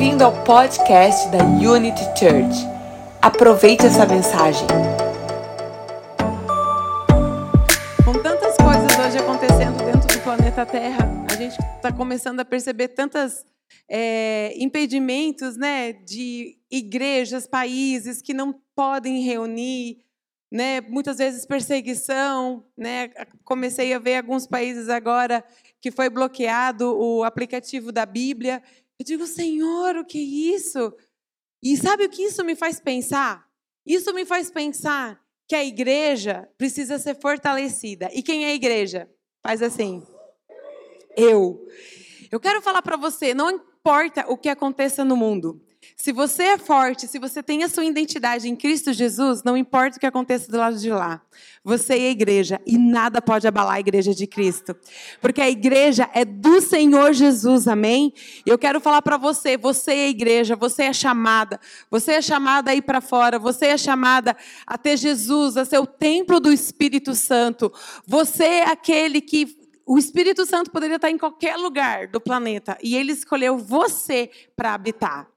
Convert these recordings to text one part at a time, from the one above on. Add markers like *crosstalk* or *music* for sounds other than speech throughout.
Bem-vindo ao podcast da Unity Church. Aproveite essa mensagem. Com tantas coisas hoje acontecendo dentro do planeta Terra, a gente está começando a perceber tantos é, impedimentos, né, de igrejas, países que não podem reunir, né, muitas vezes perseguição, né, comecei a ver alguns países agora que foi bloqueado o aplicativo da Bíblia. Eu digo, Senhor, o que é isso? E sabe o que isso me faz pensar? Isso me faz pensar que a igreja precisa ser fortalecida. E quem é a igreja? Faz assim. Eu. Eu quero falar para você, não importa o que aconteça no mundo. Se você é forte, se você tem a sua identidade em Cristo Jesus, não importa o que aconteça do lado de lá. Você é a igreja e nada pode abalar a igreja de Cristo. Porque a igreja é do Senhor Jesus, amém? E eu quero falar para você, você é a igreja, você é chamada. Você é chamada a ir para fora, você é chamada a ter Jesus, a ser o templo do Espírito Santo. Você é aquele que o Espírito Santo poderia estar em qualquer lugar do planeta e ele escolheu você para habitar.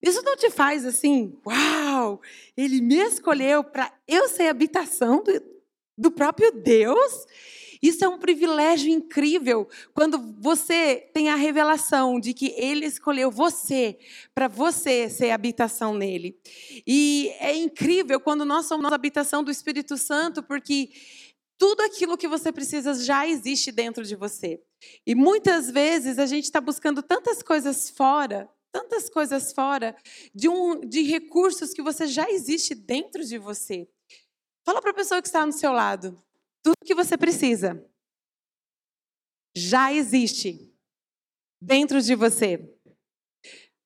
Isso não te faz assim, uau, ele me escolheu para eu ser habitação do, do próprio Deus? Isso é um privilégio incrível quando você tem a revelação de que Ele escolheu você para você ser habitação nele. E é incrível quando nós somos a habitação do Espírito Santo, porque tudo aquilo que você precisa já existe dentro de você. E muitas vezes a gente está buscando tantas coisas fora tantas coisas fora de, um, de recursos que você já existe dentro de você. Fala para a pessoa que está no seu lado. Tudo que você precisa já existe dentro de você.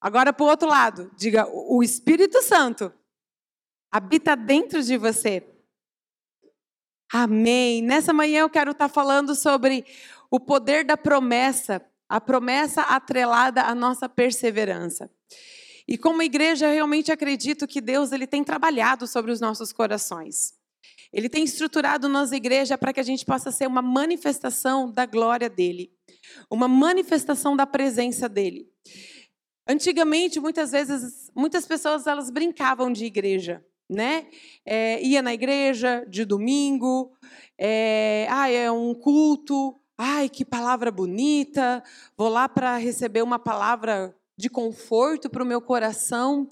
Agora, para o outro lado, diga: o Espírito Santo habita dentro de você. Amém. Nessa manhã eu quero estar falando sobre o poder da promessa a promessa atrelada à nossa perseverança. E como igreja, eu realmente acredito que Deus ele tem trabalhado sobre os nossos corações. Ele tem estruturado nossa igreja para que a gente possa ser uma manifestação da glória dele, uma manifestação da presença dele. Antigamente, muitas vezes, muitas pessoas elas brincavam de igreja, né? É, ia na igreja de domingo, é, ah, é um culto, Ai, que palavra bonita! Vou lá para receber uma palavra de conforto para o meu coração.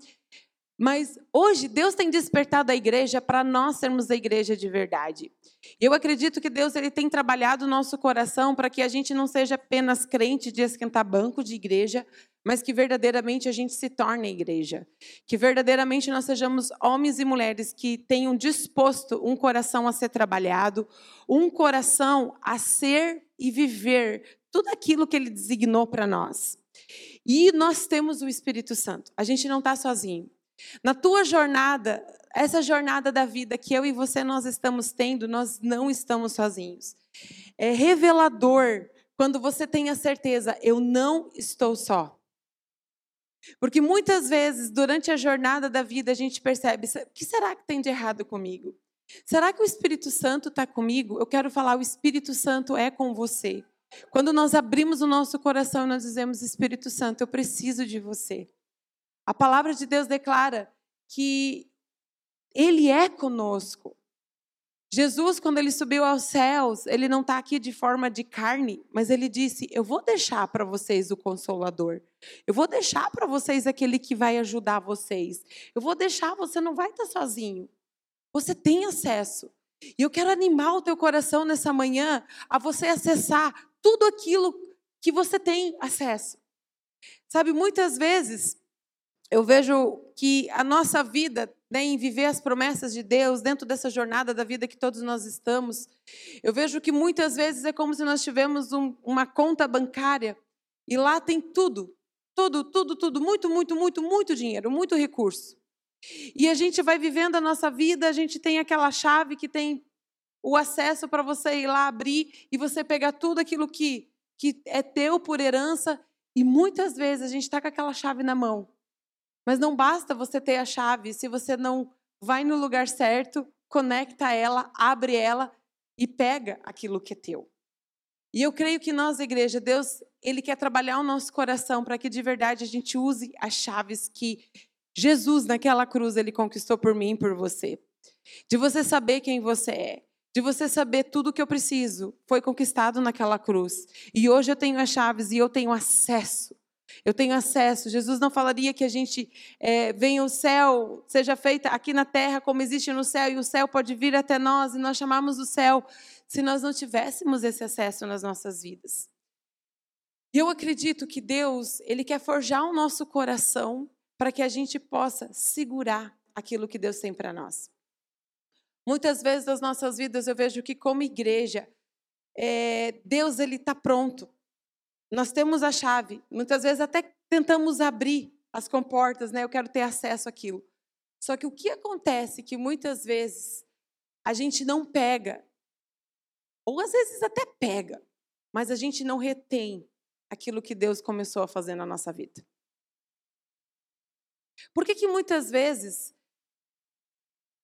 Mas hoje Deus tem despertado a igreja para nós sermos a igreja de verdade. Eu acredito que Deus ele tem trabalhado o nosso coração para que a gente não seja apenas crente de esquentar banco de igreja, mas que verdadeiramente a gente se torne igreja. Que verdadeiramente nós sejamos homens e mulheres que tenham disposto um coração a ser trabalhado, um coração a ser e viver tudo aquilo que ele designou para nós. E nós temos o Espírito Santo. A gente não está sozinho. Na tua jornada, essa jornada da vida que eu e você nós estamos tendo, nós não estamos sozinhos. É revelador quando você tem a certeza, eu não estou só. Porque muitas vezes, durante a jornada da vida, a gente percebe: o que será que tem de errado comigo? Será que o Espírito Santo está comigo? Eu quero falar: o Espírito Santo é com você. Quando nós abrimos o nosso coração, nós dizemos: Espírito Santo, eu preciso de você. A palavra de Deus declara que Ele é conosco. Jesus, quando ele subiu aos céus, ele não está aqui de forma de carne, mas ele disse: Eu vou deixar para vocês o consolador. Eu vou deixar para vocês aquele que vai ajudar vocês. Eu vou deixar, você não vai estar tá sozinho. Você tem acesso. E eu quero animar o teu coração nessa manhã a você acessar tudo aquilo que você tem acesso. Sabe, muitas vezes eu vejo que a nossa vida né, em viver as promessas de Deus dentro dessa jornada da vida que todos nós estamos, eu vejo que muitas vezes é como se nós tivéssemos um, uma conta bancária e lá tem tudo, tudo, tudo, tudo, muito, muito, muito, muito dinheiro, muito recurso. E a gente vai vivendo a nossa vida, a gente tem aquela chave que tem o acesso para você ir lá abrir e você pegar tudo aquilo que, que é teu por herança. E muitas vezes a gente está com aquela chave na mão. Mas não basta você ter a chave se você não vai no lugar certo, conecta ela, abre ela e pega aquilo que é teu. E eu creio que nós, igreja, Deus, ele quer trabalhar o nosso coração para que de verdade a gente use as chaves que Jesus naquela cruz ele conquistou por mim e por você. De você saber quem você é, de você saber tudo o que eu preciso, foi conquistado naquela cruz. E hoje eu tenho as chaves e eu tenho acesso. Eu tenho acesso. Jesus não falaria que a gente é, venha o céu, seja feita aqui na terra como existe no céu, e o céu pode vir até nós, e nós chamamos o céu, se nós não tivéssemos esse acesso nas nossas vidas. E eu acredito que Deus, Ele quer forjar o nosso coração para que a gente possa segurar aquilo que Deus tem para nós. Muitas vezes nas nossas vidas eu vejo que como igreja, é, Deus ele está pronto. Nós temos a chave. Muitas vezes até tentamos abrir as comportas, né? Eu quero ter acesso àquilo. Só que o que acontece que muitas vezes a gente não pega, ou às vezes até pega, mas a gente não retém aquilo que Deus começou a fazer na nossa vida. Por que, que muitas vezes,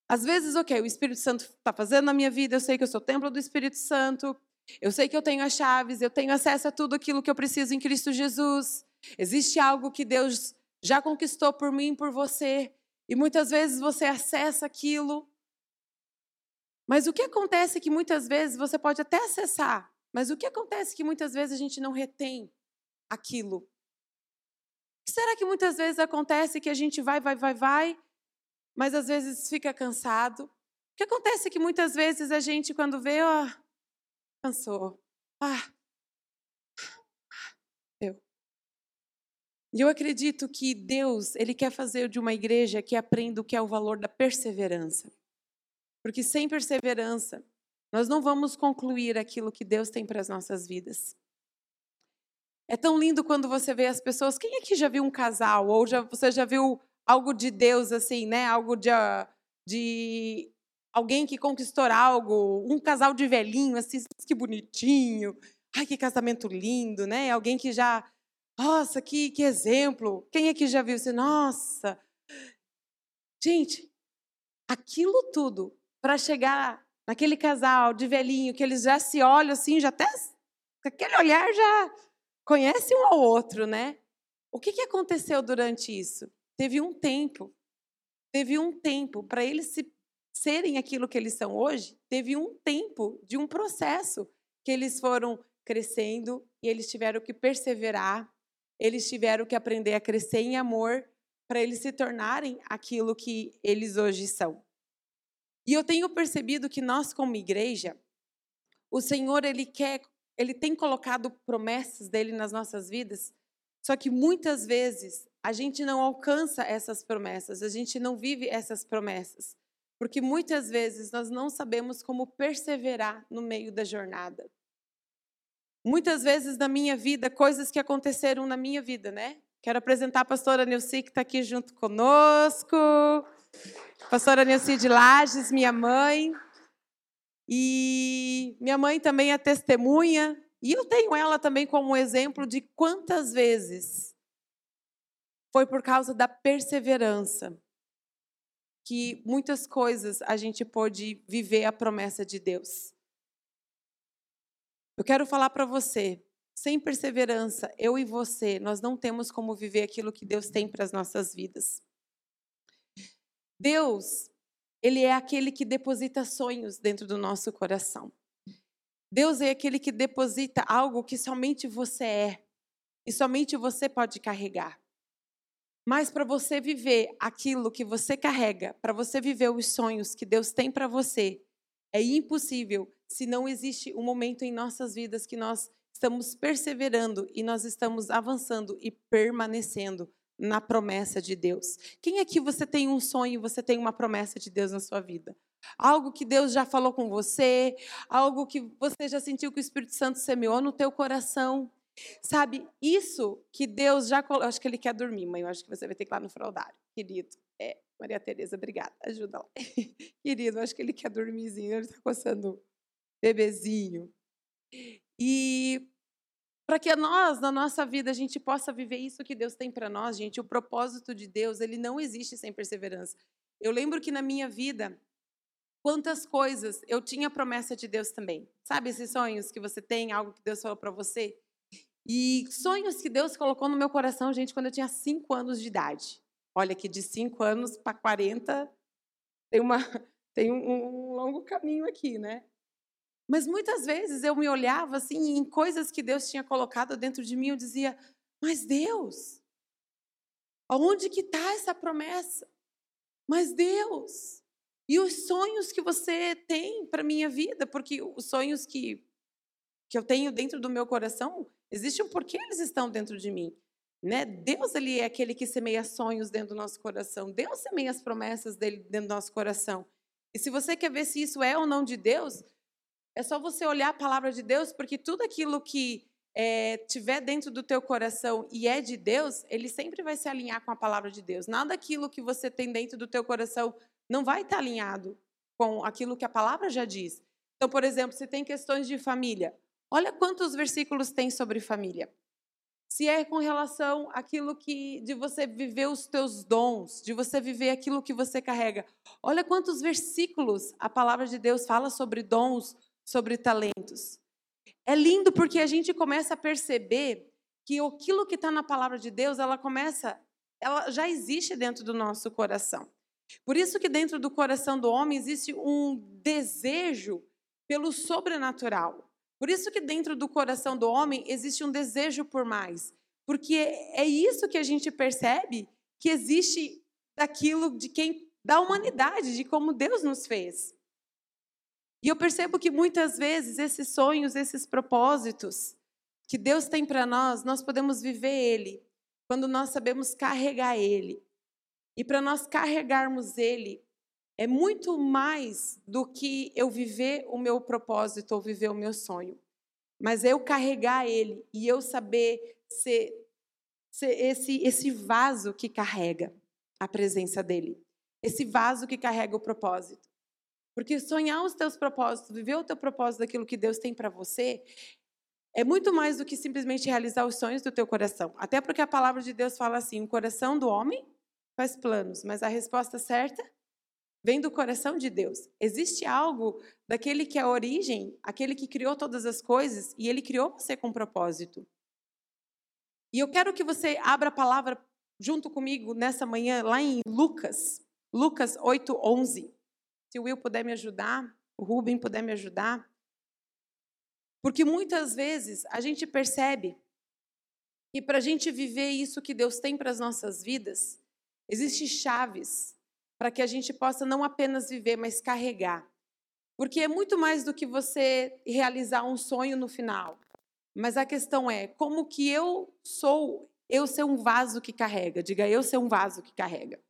às vezes, ok, o Espírito Santo está fazendo na minha vida, eu sei que eu sou templo do Espírito Santo, eu sei que eu tenho as chaves, eu tenho acesso a tudo aquilo que eu preciso em Cristo Jesus. Existe algo que Deus já conquistou por mim por você, e muitas vezes você acessa aquilo. Mas o que acontece é que muitas vezes você pode até acessar, mas o que acontece é que muitas vezes a gente não retém aquilo será que muitas vezes acontece que a gente vai, vai, vai, vai, mas às vezes fica cansado? O que acontece que muitas vezes a gente, quando vê, ó, cansou. Ah, eu. E eu acredito que Deus, Ele quer fazer de uma igreja que aprenda o que é o valor da perseverança. Porque sem perseverança, nós não vamos concluir aquilo que Deus tem para as nossas vidas. É tão lindo quando você vê as pessoas. Quem aqui já viu um casal? Ou já, você já viu algo de Deus, assim, né? Algo de, ah, de alguém que conquistou algo, um casal de velhinho, assim, que bonitinho. Ai, que casamento lindo, né? Alguém que já. Nossa, que, que exemplo. Quem aqui já viu assim? Nossa. Gente, aquilo tudo para chegar naquele casal de velhinho, que eles já se olham assim, já até. Aquele olhar já conhece um ao outro, né? O que, que aconteceu durante isso? Teve um tempo, teve um tempo para eles se, serem aquilo que eles são hoje, teve um tempo de um processo que eles foram crescendo e eles tiveram que perseverar, eles tiveram que aprender a crescer em amor para eles se tornarem aquilo que eles hoje são. E eu tenho percebido que nós como igreja, o Senhor ele quer ele tem colocado promessas dele nas nossas vidas, só que muitas vezes a gente não alcança essas promessas, a gente não vive essas promessas, porque muitas vezes nós não sabemos como perseverar no meio da jornada. Muitas vezes na minha vida, coisas que aconteceram na minha vida, né? Quero apresentar a pastora Nilce, que está aqui junto conosco. Pastora Nilce de Lages, minha mãe. E minha mãe também é testemunha, e eu tenho ela também como exemplo de quantas vezes foi por causa da perseverança que muitas coisas a gente pôde viver a promessa de Deus. Eu quero falar para você, sem perseverança, eu e você, nós não temos como viver aquilo que Deus tem para as nossas vidas. Deus, ele é aquele que deposita sonhos dentro do nosso coração. Deus é aquele que deposita algo que somente você é e somente você pode carregar. Mas para você viver aquilo que você carrega, para você viver os sonhos que Deus tem para você, é impossível se não existe um momento em nossas vidas que nós estamos perseverando e nós estamos avançando e permanecendo na promessa de Deus. Quem aqui você tem um sonho, você tem uma promessa de Deus na sua vida? Algo que Deus já falou com você, algo que você já sentiu que o Espírito Santo semeou no teu coração. Sabe, isso que Deus já colocou. Acho que ele quer dormir, mãe. Eu acho que você vai ter que ir lá no fraldário, querido. É, Maria Tereza, obrigada. Ajuda lá. *laughs* querido, acho que ele quer dormirzinho. Ele está coçando bebezinho. E para que nós, na nossa vida, a gente possa viver isso que Deus tem para nós, gente. O propósito de Deus, ele não existe sem perseverança. Eu lembro que na minha vida, quantas coisas eu tinha promessa de Deus também. Sabe esses sonhos que você tem, algo que Deus falou para você? E sonhos que Deus colocou no meu coração, gente, quando eu tinha 5 anos de idade. Olha que de 5 anos para 40 tem, uma, *laughs* tem um, um longo caminho aqui, né? Mas muitas vezes eu me olhava assim em coisas que Deus tinha colocado dentro de mim, eu dizia: "Mas Deus, aonde que está essa promessa? Mas Deus, e os sonhos que você tem para minha vida, porque os sonhos que que eu tenho dentro do meu coração, existe um porquê eles estão dentro de mim. Né? Deus ele é aquele que semeia sonhos dentro do nosso coração. Deus semeia as promessas dele dentro do nosso coração. E se você quer ver se isso é ou não de Deus, é só você olhar a palavra de Deus, porque tudo aquilo que é, tiver dentro do teu coração e é de Deus, ele sempre vai se alinhar com a palavra de Deus. Nada daquilo que você tem dentro do teu coração não vai estar alinhado com aquilo que a palavra já diz. Então, por exemplo, se tem questões de família, olha quantos versículos tem sobre família. Se é com relação àquilo que de você viver os teus dons, de você viver aquilo que você carrega. Olha quantos versículos a palavra de Deus fala sobre dons, sobre talentos. É lindo porque a gente começa a perceber que aquilo que está na palavra de Deus, ela começa, ela já existe dentro do nosso coração. Por isso que dentro do coração do homem existe um desejo pelo sobrenatural. Por isso que dentro do coração do homem existe um desejo por mais. Porque é isso que a gente percebe que existe daquilo de quem da humanidade, de como Deus nos fez. E eu percebo que muitas vezes esses sonhos, esses propósitos que Deus tem para nós, nós podemos viver ele quando nós sabemos carregar ele. E para nós carregarmos ele, é muito mais do que eu viver o meu propósito ou viver o meu sonho. Mas é eu carregar ele e eu saber ser, ser esse, esse vaso que carrega a presença dele. Esse vaso que carrega o propósito. Porque sonhar os teus propósitos, viver o teu propósito daquilo que Deus tem para você, é muito mais do que simplesmente realizar os sonhos do teu coração. Até porque a palavra de Deus fala assim: o coração do homem faz planos, mas a resposta certa vem do coração de Deus. Existe algo daquele que é a origem, aquele que criou todas as coisas, e ele criou você com propósito. E eu quero que você abra a palavra junto comigo nessa manhã, lá em Lucas, Lucas 8, 11. Se o Will puder me ajudar, o Ruben puder me ajudar. Porque muitas vezes a gente percebe que para a gente viver isso que Deus tem para as nossas vidas, Existem chaves para que a gente possa não apenas viver, mas carregar. Porque é muito mais do que você realizar um sonho no final. Mas a questão é como que eu sou, eu ser um vaso que carrega. Diga eu ser um vaso que carrega.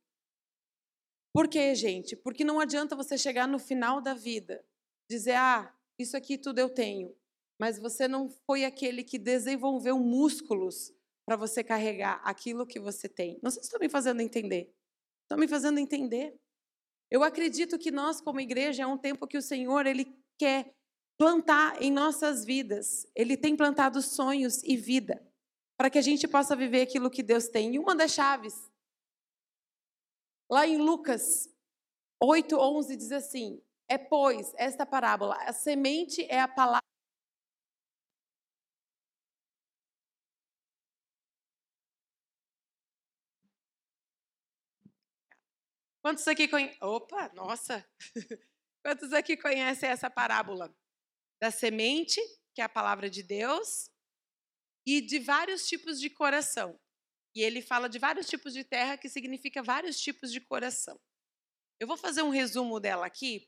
Por quê, gente? Porque não adianta você chegar no final da vida, dizer, ah, isso aqui tudo eu tenho. Mas você não foi aquele que desenvolveu músculos para você carregar aquilo que você tem. Não sei se estão me fazendo entender. Estão me fazendo entender? Eu acredito que nós, como igreja, é um tempo que o Senhor ele quer plantar em nossas vidas. Ele tem plantado sonhos e vida para que a gente possa viver aquilo que Deus tem. E uma das chaves, lá em Lucas 8, 11, diz assim: É, pois, esta parábola, a semente é a palavra Quantos aqui conhecem? Opa, nossa! *laughs* Quantos aqui conhecem essa parábola? Da semente, que é a palavra de Deus, e de vários tipos de coração. E ele fala de vários tipos de terra, que significa vários tipos de coração. Eu vou fazer um resumo dela aqui,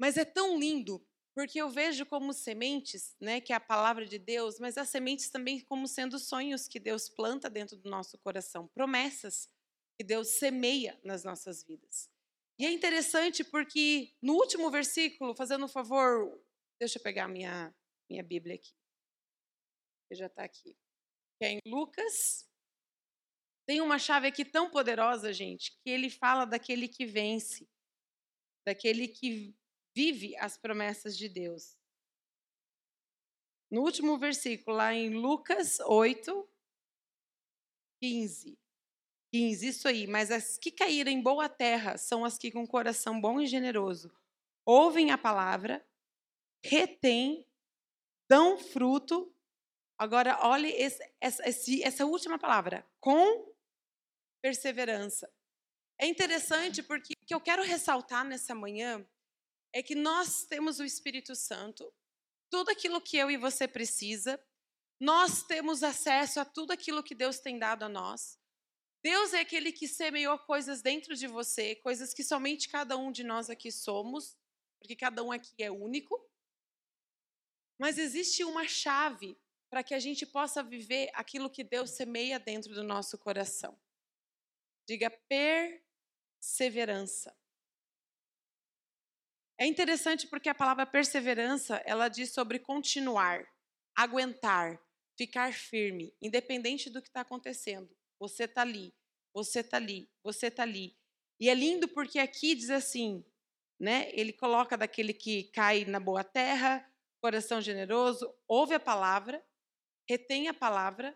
mas é tão lindo, porque eu vejo como sementes, né, que é a palavra de Deus, mas as sementes também como sendo sonhos que Deus planta dentro do nosso coração, promessas que Deus semeia nas nossas vidas. E é interessante porque no último versículo, fazendo um favor, deixa eu pegar minha, minha Bíblia aqui. Que já está aqui. Que é em Lucas. Tem uma chave aqui tão poderosa, gente, que ele fala daquele que vence, daquele que vive as promessas de Deus. No último versículo, lá em Lucas 8, 15. 15, isso aí. Mas as que caíram em boa terra são as que com coração bom e generoso ouvem a palavra, retêm, dão fruto. Agora, olhe esse, essa, essa última palavra, com perseverança. É interessante porque o que eu quero ressaltar nessa manhã é que nós temos o Espírito Santo, tudo aquilo que eu e você precisa, nós temos acesso a tudo aquilo que Deus tem dado a nós. Deus é aquele que semeou coisas dentro de você, coisas que somente cada um de nós aqui somos, porque cada um aqui é único. Mas existe uma chave para que a gente possa viver aquilo que Deus semeia dentro do nosso coração. Diga perseverança. É interessante porque a palavra perseverança, ela diz sobre continuar, aguentar, ficar firme, independente do que está acontecendo. Você está ali, você está ali, você está ali. E é lindo porque aqui diz assim, né? Ele coloca daquele que cai na boa terra, coração generoso, ouve a palavra, retém a palavra,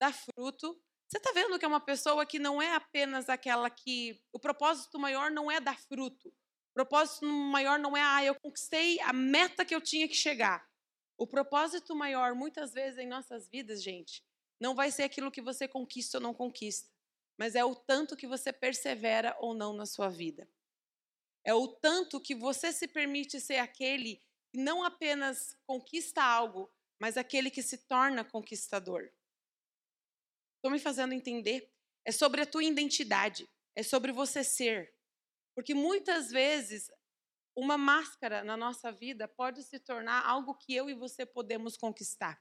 dá fruto. Você está vendo que é uma pessoa que não é apenas aquela que. O propósito maior não é dar fruto. O propósito maior não é, ah, eu conquistei a meta que eu tinha que chegar. O propósito maior, muitas vezes em nossas vidas, gente, não vai ser aquilo que você conquista ou não conquista, mas é o tanto que você persevera ou não na sua vida. É o tanto que você se permite ser aquele que não apenas conquista algo, mas aquele que se torna conquistador. Estou me fazendo entender? É sobre a tua identidade, é sobre você ser. Porque muitas vezes uma máscara na nossa vida pode se tornar algo que eu e você podemos conquistar.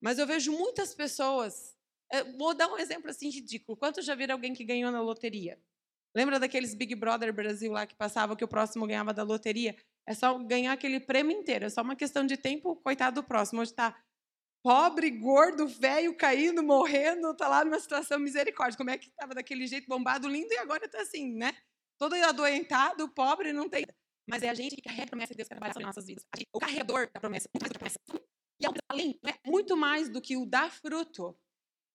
Mas eu vejo muitas pessoas. Eh, vou dar um exemplo assim ridículo. Quantos já viram alguém que ganhou na loteria? Lembra daqueles Big Brother Brasil lá que passava que o próximo ganhava da loteria? É só ganhar aquele prêmio inteiro. É só uma questão de tempo, coitado do próximo. Hoje está pobre, gordo, velho, caindo, morrendo, está lá numa situação misericórdia. Como é que estava daquele jeito bombado, lindo, e agora está assim, né? Todo adoentado, pobre, não tem. Mas é a gente que carrega a promessa de Deus que trabalha nossas vidas. o carregador da promessa, muito mais promessa. E é além, né? muito mais do que o dar fruto.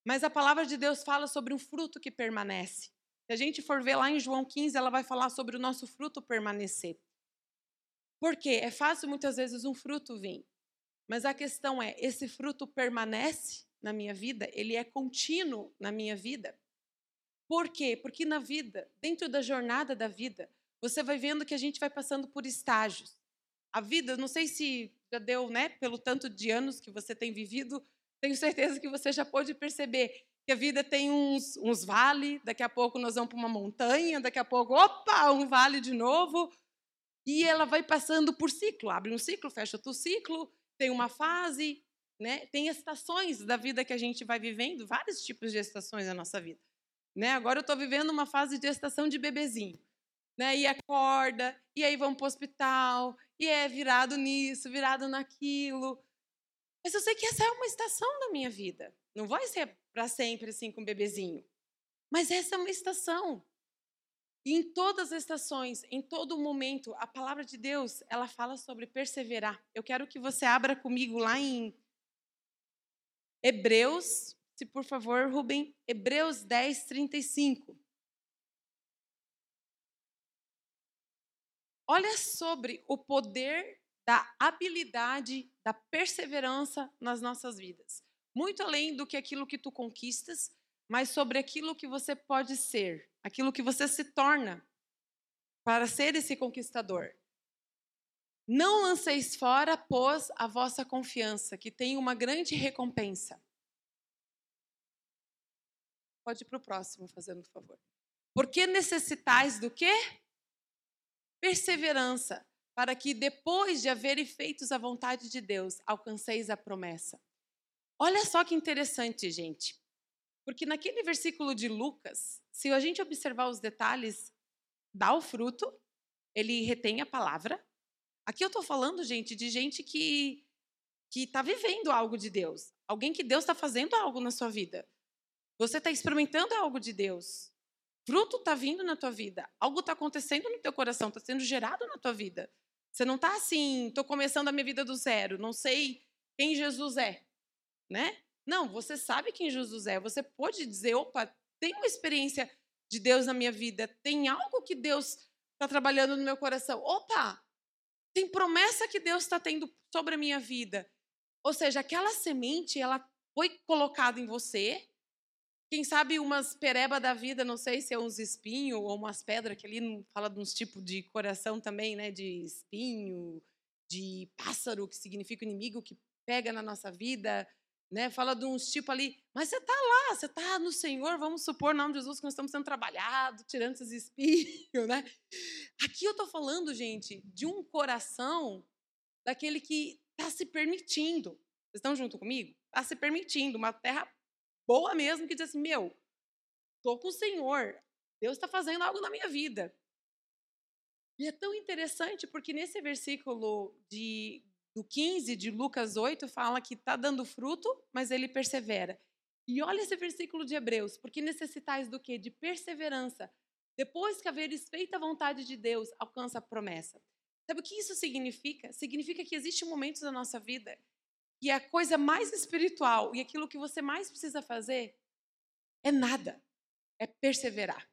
Mas a palavra de Deus fala sobre um fruto que permanece. Se a gente for ver lá em João 15, ela vai falar sobre o nosso fruto permanecer. Por quê? É fácil muitas vezes um fruto vir. Mas a questão é: esse fruto permanece na minha vida? Ele é contínuo na minha vida? Por quê? Porque na vida, dentro da jornada da vida, você vai vendo que a gente vai passando por estágios. A vida, não sei se já deu, né, pelo tanto de anos que você tem vivido, tenho certeza que você já pôde perceber que a vida tem uns, uns vales, daqui a pouco nós vamos para uma montanha, daqui a pouco, opa, um vale de novo. E ela vai passando por ciclo, abre um ciclo, fecha outro ciclo, tem uma fase, né? tem estações da vida que a gente vai vivendo, vários tipos de estações na nossa vida. Né? Agora eu estou vivendo uma fase de estação de bebezinho. Né? E acorda, e aí vamos para o hospital, e é virado nisso, virado naquilo. Mas eu sei que essa é uma estação da minha vida. Não vai ser para sempre assim com o bebezinho. Mas essa é uma estação. E em todas as estações, em todo momento, a palavra de Deus, ela fala sobre perseverar. Eu quero que você abra comigo lá em Hebreus, se por favor, Rubem, Hebreus 10, 35. Olha sobre o poder da habilidade, da perseverança nas nossas vidas muito além do que aquilo que tu conquistas, mas sobre aquilo que você pode ser, aquilo que você se torna para ser esse conquistador. Não lanceis fora, pois, a vossa confiança, que tem uma grande recompensa. Pode ir para o próximo, fazendo favor. Porque necessitais do quê? Perseverança, para que depois de haverem feitos a vontade de Deus, alcanceis a promessa. Olha só que interessante, gente. Porque naquele versículo de Lucas, se a gente observar os detalhes, dá o fruto, ele retém a palavra. Aqui eu estou falando, gente, de gente que que está vivendo algo de Deus. Alguém que Deus está fazendo algo na sua vida. Você está experimentando algo de Deus. Fruto está vindo na tua vida. Algo está acontecendo no teu coração, está sendo gerado na tua vida. Você não está assim, estou começando a minha vida do zero, não sei quem Jesus é né? Não, você sabe quem Jesus é. Você pode dizer, opa, tem uma experiência de Deus na minha vida, tem algo que Deus está trabalhando no meu coração. Opa, Tem promessa que Deus está tendo sobre a minha vida. Ou seja, aquela semente, ela foi colocada em você. Quem sabe umas pereba da vida, não sei se é uns espinhos ou umas pedras, que ali fala de uns tipos de coração também, né? De espinho, de pássaro, que significa inimigo, que pega na nossa vida, né? Fala de uns tipos ali, mas você está lá, você está no Senhor, vamos supor, no nome de Jesus, que nós estamos sendo trabalhados, tirando esses espinhos, *laughs* né? Aqui eu estou falando, gente, de um coração daquele que está se permitindo. Vocês estão junto comigo? Está se permitindo, uma terra boa mesmo, que diz assim, meu, estou com o Senhor, Deus está fazendo algo na minha vida. E é tão interessante porque nesse versículo de do 15 de Lucas 8 fala que está dando fruto, mas ele persevera. E olha esse versículo de Hebreus, porque necessitais do quê? De perseverança. Depois que haveres feito a vontade de Deus, alcança a promessa. Sabe o que isso significa? Significa que existem momentos da nossa vida que a coisa mais espiritual e aquilo que você mais precisa fazer é nada, é perseverar.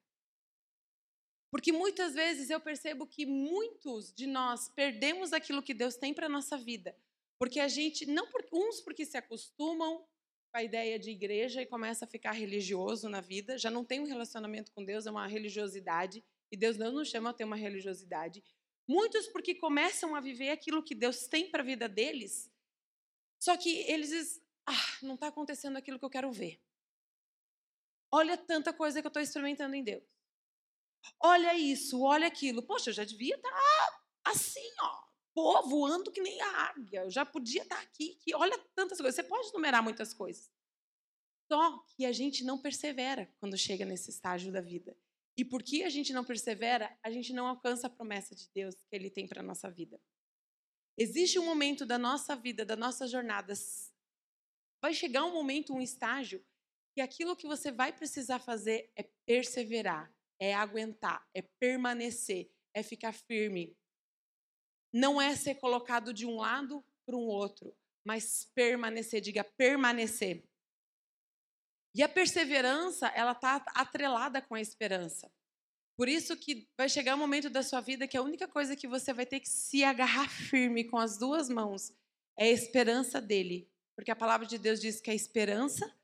Porque muitas vezes eu percebo que muitos de nós perdemos aquilo que Deus tem para nossa vida. Porque a gente, não por, uns porque se acostumam com a ideia de igreja e começa a ficar religioso na vida, já não tem um relacionamento com Deus, é uma religiosidade, e Deus não nos chama a ter uma religiosidade. Muitos porque começam a viver aquilo que Deus tem para a vida deles, só que eles dizem, ah, não está acontecendo aquilo que eu quero ver. Olha tanta coisa que eu estou experimentando em Deus. Olha isso, olha aquilo. Poxa, eu já devia estar tá assim, ó. Pô, voando que nem a águia. Eu já podia estar tá aqui. Que olha tantas coisas. Você pode numerar muitas coisas. Só que a gente não persevera quando chega nesse estágio da vida. E porque a gente não persevera, a gente não alcança a promessa de Deus que Ele tem para a nossa vida. Existe um momento da nossa vida, da nossa jornada, vai chegar um momento, um estágio, que aquilo que você vai precisar fazer é perseverar é aguentar, é permanecer, é ficar firme. Não é ser colocado de um lado para um outro, mas permanecer, diga permanecer. E a perseverança, ela está atrelada com a esperança. Por isso que vai chegar um momento da sua vida que a única coisa que você vai ter que se agarrar firme com as duas mãos é a esperança dele. Porque a palavra de Deus diz que a esperança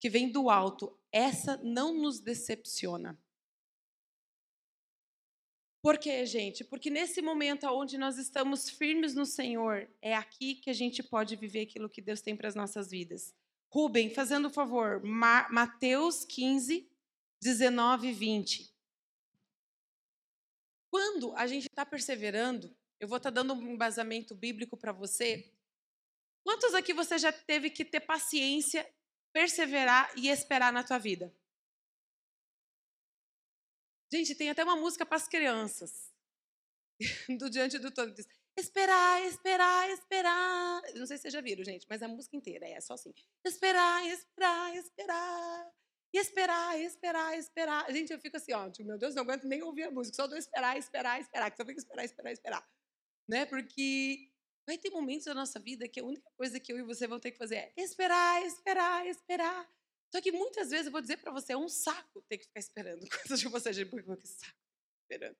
que vem do alto, essa não nos decepciona. Por quê, gente? Porque nesse momento onde nós estamos firmes no Senhor, é aqui que a gente pode viver aquilo que Deus tem para as nossas vidas. Rubem, fazendo o um favor, Ma Mateus 15, 19 e 20. Quando a gente está perseverando, eu vou estar tá dando um embasamento bíblico para você. Quantos aqui você já teve que ter paciência, perseverar e esperar na tua vida? Gente, tem até uma música para as crianças. *laughs* do Diante do Todo. Diz, esperar, esperar, esperar. Não sei se vocês já viram, gente, mas a música inteira é só assim. Esperar, esperar, esperar. E esperar, esperar, esperar. Gente, eu fico assim, ó, tipo, meu Deus, não aguento nem ouvir a música. Só do esperar, esperar, esperar. Que só fico esperar, esperar, esperar. Né? Porque vai ter momentos da nossa vida que a única coisa que eu e você vão ter que fazer é esperar, esperar, esperar. Só que muitas vezes eu vou dizer para você, é um saco ter que ficar esperando *laughs* coisas de você, porque que saco esperando.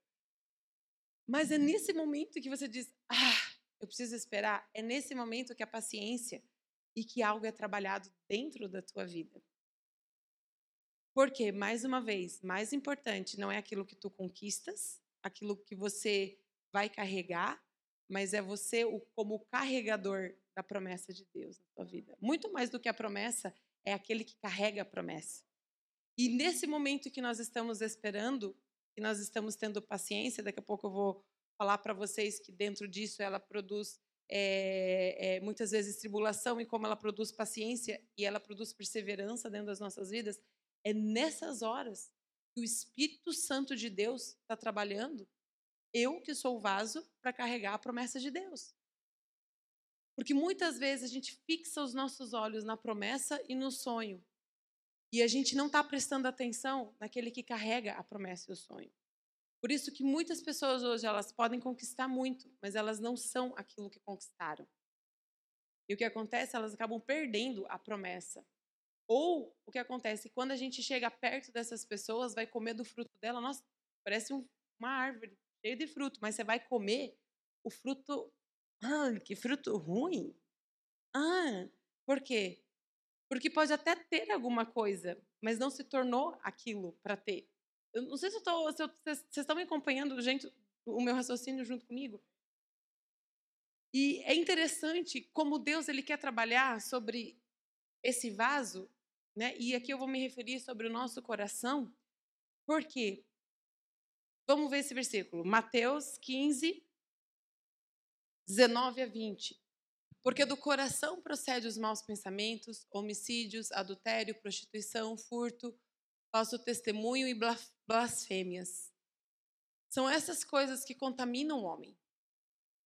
Mas é nesse momento que você diz, ah, eu preciso esperar. É nesse momento que a paciência e que algo é trabalhado dentro da tua vida. Porque, mais uma vez, mais importante não é aquilo que tu conquistas, aquilo que você vai carregar, mas é você como carregador da promessa de Deus na tua vida. Muito mais do que a promessa, é aquele que carrega a promessa. E nesse momento que nós estamos esperando, que nós estamos tendo paciência, daqui a pouco eu vou falar para vocês que dentro disso ela produz é, é, muitas vezes tribulação e como ela produz paciência e ela produz perseverança dentro das nossas vidas, é nessas horas que o Espírito Santo de Deus está trabalhando, eu que sou o vaso para carregar a promessa de Deus. Porque muitas vezes a gente fixa os nossos olhos na promessa e no sonho. E a gente não está prestando atenção naquele que carrega a promessa e o sonho. Por isso que muitas pessoas hoje elas podem conquistar muito, mas elas não são aquilo que conquistaram. E o que acontece? Elas acabam perdendo a promessa. Ou o que acontece? Quando a gente chega perto dessas pessoas, vai comer do fruto dela, nossa, parece um, uma árvore cheia de fruto, mas você vai comer, o fruto. Ah, que fruto ruim! Ah, por quê? Porque pode até ter alguma coisa, mas não se tornou aquilo para ter. Eu não sei se, tô, se eu, vocês estão me acompanhando, gente, o meu raciocínio junto comigo. E é interessante como Deus ele quer trabalhar sobre esse vaso, né? E aqui eu vou me referir sobre o nosso coração, porque vamos ver esse versículo, Mateus 15, 19 a 20. Porque do coração procede os maus pensamentos, homicídios, adultério, prostituição, furto, falso testemunho e blasfêmias. São essas coisas que contaminam o homem.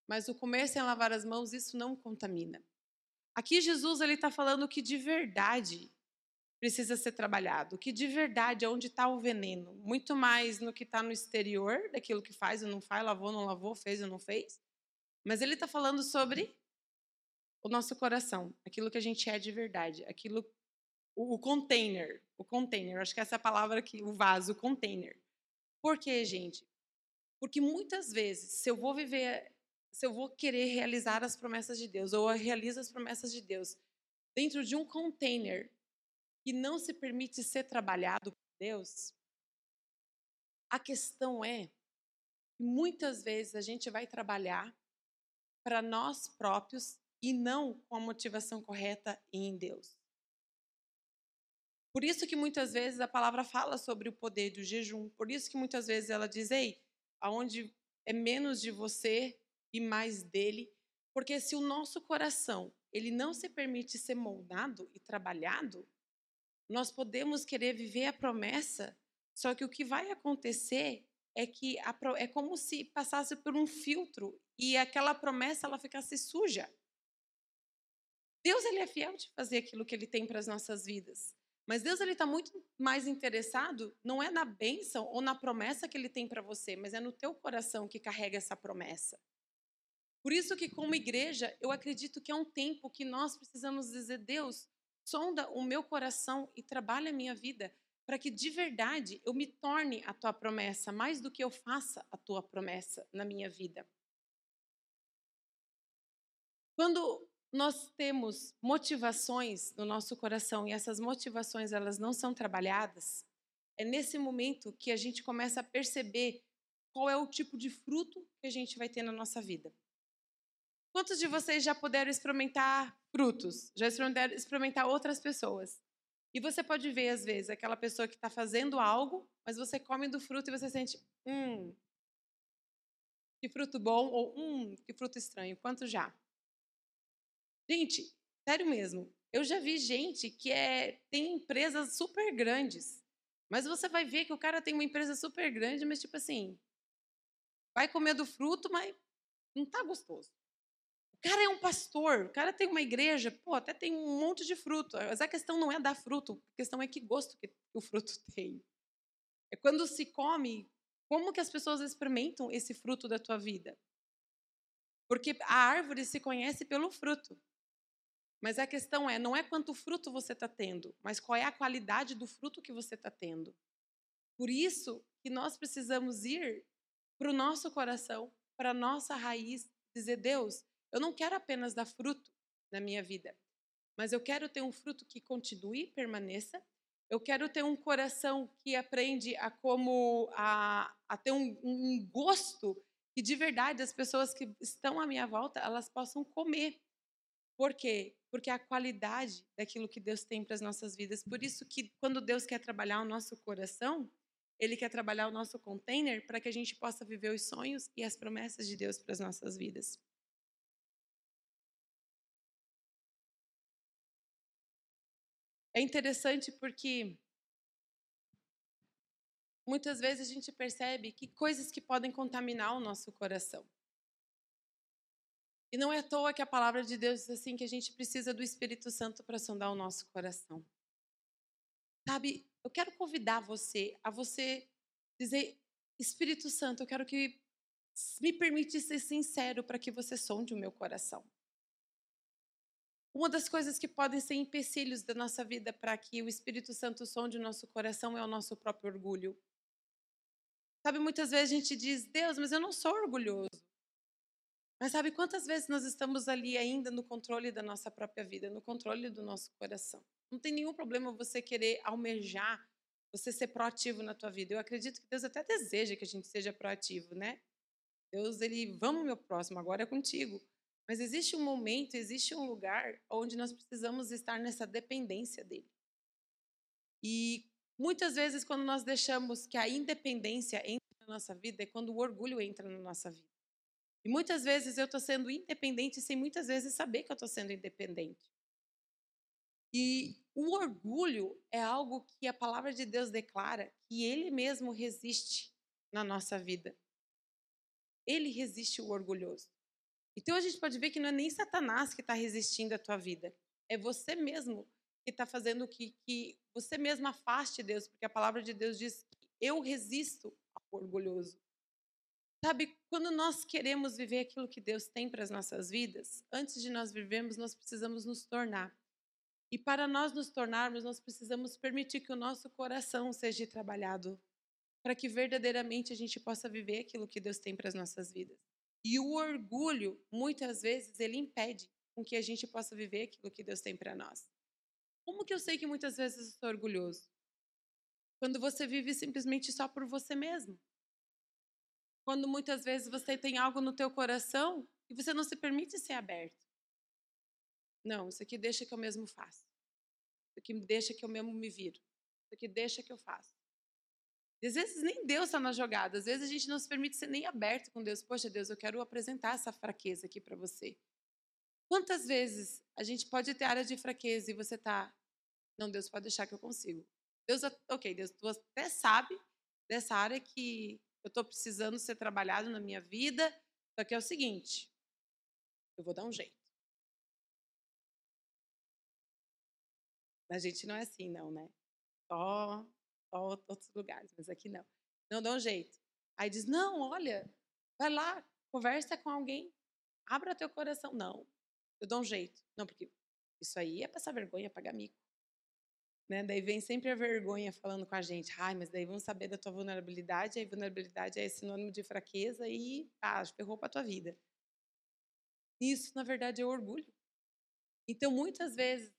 Mas o comer sem lavar as mãos, isso não contamina. Aqui Jesus ele está falando que de verdade precisa ser trabalhado, que de verdade é onde está o veneno, muito mais no que está no exterior, daquilo que faz ou não faz, lavou, não lavou, fez ou não fez. Mas ele está falando sobre o nosso coração, aquilo que a gente é de verdade, aquilo o, o container, o container, acho que essa é a palavra aqui, o vaso, o container. Por quê, gente? Porque muitas vezes, se eu vou viver, se eu vou querer realizar as promessas de Deus, ou eu realizo as promessas de Deus dentro de um container que não se permite ser trabalhado por Deus, a questão é que muitas vezes a gente vai trabalhar para nós próprios e não com a motivação correta em Deus. Por isso que muitas vezes a palavra fala sobre o poder do jejum. Por isso que muitas vezes ela diz, ei, aonde é menos de você e mais dele. Porque se o nosso coração ele não se permite ser moldado e trabalhado, nós podemos querer viver a promessa, só que o que vai acontecer é que a, é como se passasse por um filtro e aquela promessa ela ficasse suja. Deus ele é fiel de fazer aquilo que ele tem para as nossas vidas. Mas Deus ele está muito mais interessado não é na bênção ou na promessa que ele tem para você, mas é no teu coração que carrega essa promessa. Por isso que como igreja eu acredito que é um tempo que nós precisamos dizer Deus sonda o meu coração e trabalha a minha vida para que de verdade eu me torne a tua promessa mais do que eu faça a tua promessa na minha vida. Quando nós temos motivações no nosso coração e essas motivações elas não são trabalhadas, é nesse momento que a gente começa a perceber qual é o tipo de fruto que a gente vai ter na nossa vida. Quantos de vocês já puderam experimentar frutos? Já experimentaram experimentar outras pessoas? E você pode ver, às vezes, aquela pessoa que está fazendo algo, mas você come do fruto e você sente, hum, que fruto bom, ou hum, que fruto estranho. Quanto já? Gente, sério mesmo, eu já vi gente que é, tem empresas super grandes, mas você vai ver que o cara tem uma empresa super grande, mas tipo assim, vai comer do fruto, mas não tá gostoso. O cara é um pastor, o cara tem uma igreja, pô, até tem um monte de fruto. Mas a questão não é dar fruto, a questão é que gosto que o fruto *laughs* tem. É quando se come, como que as pessoas experimentam esse fruto da tua vida? Porque a árvore se conhece pelo fruto. Mas a questão é, não é quanto fruto você está tendo, mas qual é a qualidade do fruto que você está tendo. Por isso que nós precisamos ir para o nosso coração, para a nossa raiz, dizer, Deus, eu não quero apenas dar fruto na minha vida, mas eu quero ter um fruto que continue permaneça. Eu quero ter um coração que aprende a como a, a ter um, um gosto que de verdade as pessoas que estão à minha volta elas possam comer. Por quê? porque é a qualidade daquilo que Deus tem para as nossas vidas. Por isso que quando Deus quer trabalhar o nosso coração, ele quer trabalhar o nosso container para que a gente possa viver os sonhos e as promessas de Deus para as nossas vidas. É interessante porque muitas vezes a gente percebe que coisas que podem contaminar o nosso coração. E não é à toa que a palavra de Deus diz assim que a gente precisa do Espírito Santo para sondar o nosso coração. Sabe, eu quero convidar você a você dizer, Espírito Santo, eu quero que me permite ser sincero para que você sonde o meu coração. Uma das coisas que podem ser empecilhos da nossa vida para que o Espírito Santo sonde o nosso coração é o nosso próprio orgulho. Sabe, muitas vezes a gente diz, Deus, mas eu não sou orgulhoso. Mas sabe quantas vezes nós estamos ali ainda no controle da nossa própria vida, no controle do nosso coração? Não tem nenhum problema você querer almejar, você ser proativo na tua vida. Eu acredito que Deus até deseja que a gente seja proativo, né? Deus, ele, vamos meu próximo, agora é contigo. Mas existe um momento, existe um lugar onde nós precisamos estar nessa dependência dele. E muitas vezes, quando nós deixamos que a independência entre na nossa vida, é quando o orgulho entra na nossa vida. E muitas vezes eu estou sendo independente sem muitas vezes saber que eu estou sendo independente. E o orgulho é algo que a palavra de Deus declara que ele mesmo resiste na nossa vida. Ele resiste o orgulhoso. Então a gente pode ver que não é nem Satanás que está resistindo à tua vida, é você mesmo que está fazendo que, que você mesmo afaste Deus, porque a palavra de Deus diz que eu resisto ao orgulhoso. Sabe, quando nós queremos viver aquilo que Deus tem para as nossas vidas, antes de nós vivermos, nós precisamos nos tornar. E para nós nos tornarmos, nós precisamos permitir que o nosso coração seja trabalhado para que verdadeiramente a gente possa viver aquilo que Deus tem para as nossas vidas. E o orgulho, muitas vezes, ele impede com que a gente possa viver aquilo que Deus tem para nós. Como que eu sei que muitas vezes eu sou orgulhoso? Quando você vive simplesmente só por você mesmo. Quando muitas vezes você tem algo no teu coração e você não se permite ser aberto. Não, isso aqui deixa que eu mesmo faço. Isso aqui deixa que eu mesmo me viro. Isso aqui deixa que eu faço. Às vezes nem Deus está na jogada. Às vezes a gente não se permite ser nem aberto com Deus. Poxa, Deus, eu quero apresentar essa fraqueza aqui para você. Quantas vezes a gente pode ter área de fraqueza e você tá, não, Deus pode deixar que eu consigo. Deus, ok, Deus, tu até sabe dessa área que eu estou precisando ser trabalhado na minha vida. Só que é o seguinte, eu vou dar um jeito. A gente não é assim, não, né? Só, só outros lugares, mas aqui não. Não dá um jeito. Aí diz: não, olha, vai lá, conversa com alguém, abra teu coração. Não, eu dou um jeito. Não, porque isso aí é passar vergonha, pagar mico. Né? Daí vem sempre a vergonha falando com a gente. Ai, mas daí vamos saber da tua vulnerabilidade. Aí vulnerabilidade é sinônimo de fraqueza e ah, ferrou para a tua vida. Isso, na verdade, é orgulho. Então, muitas vezes,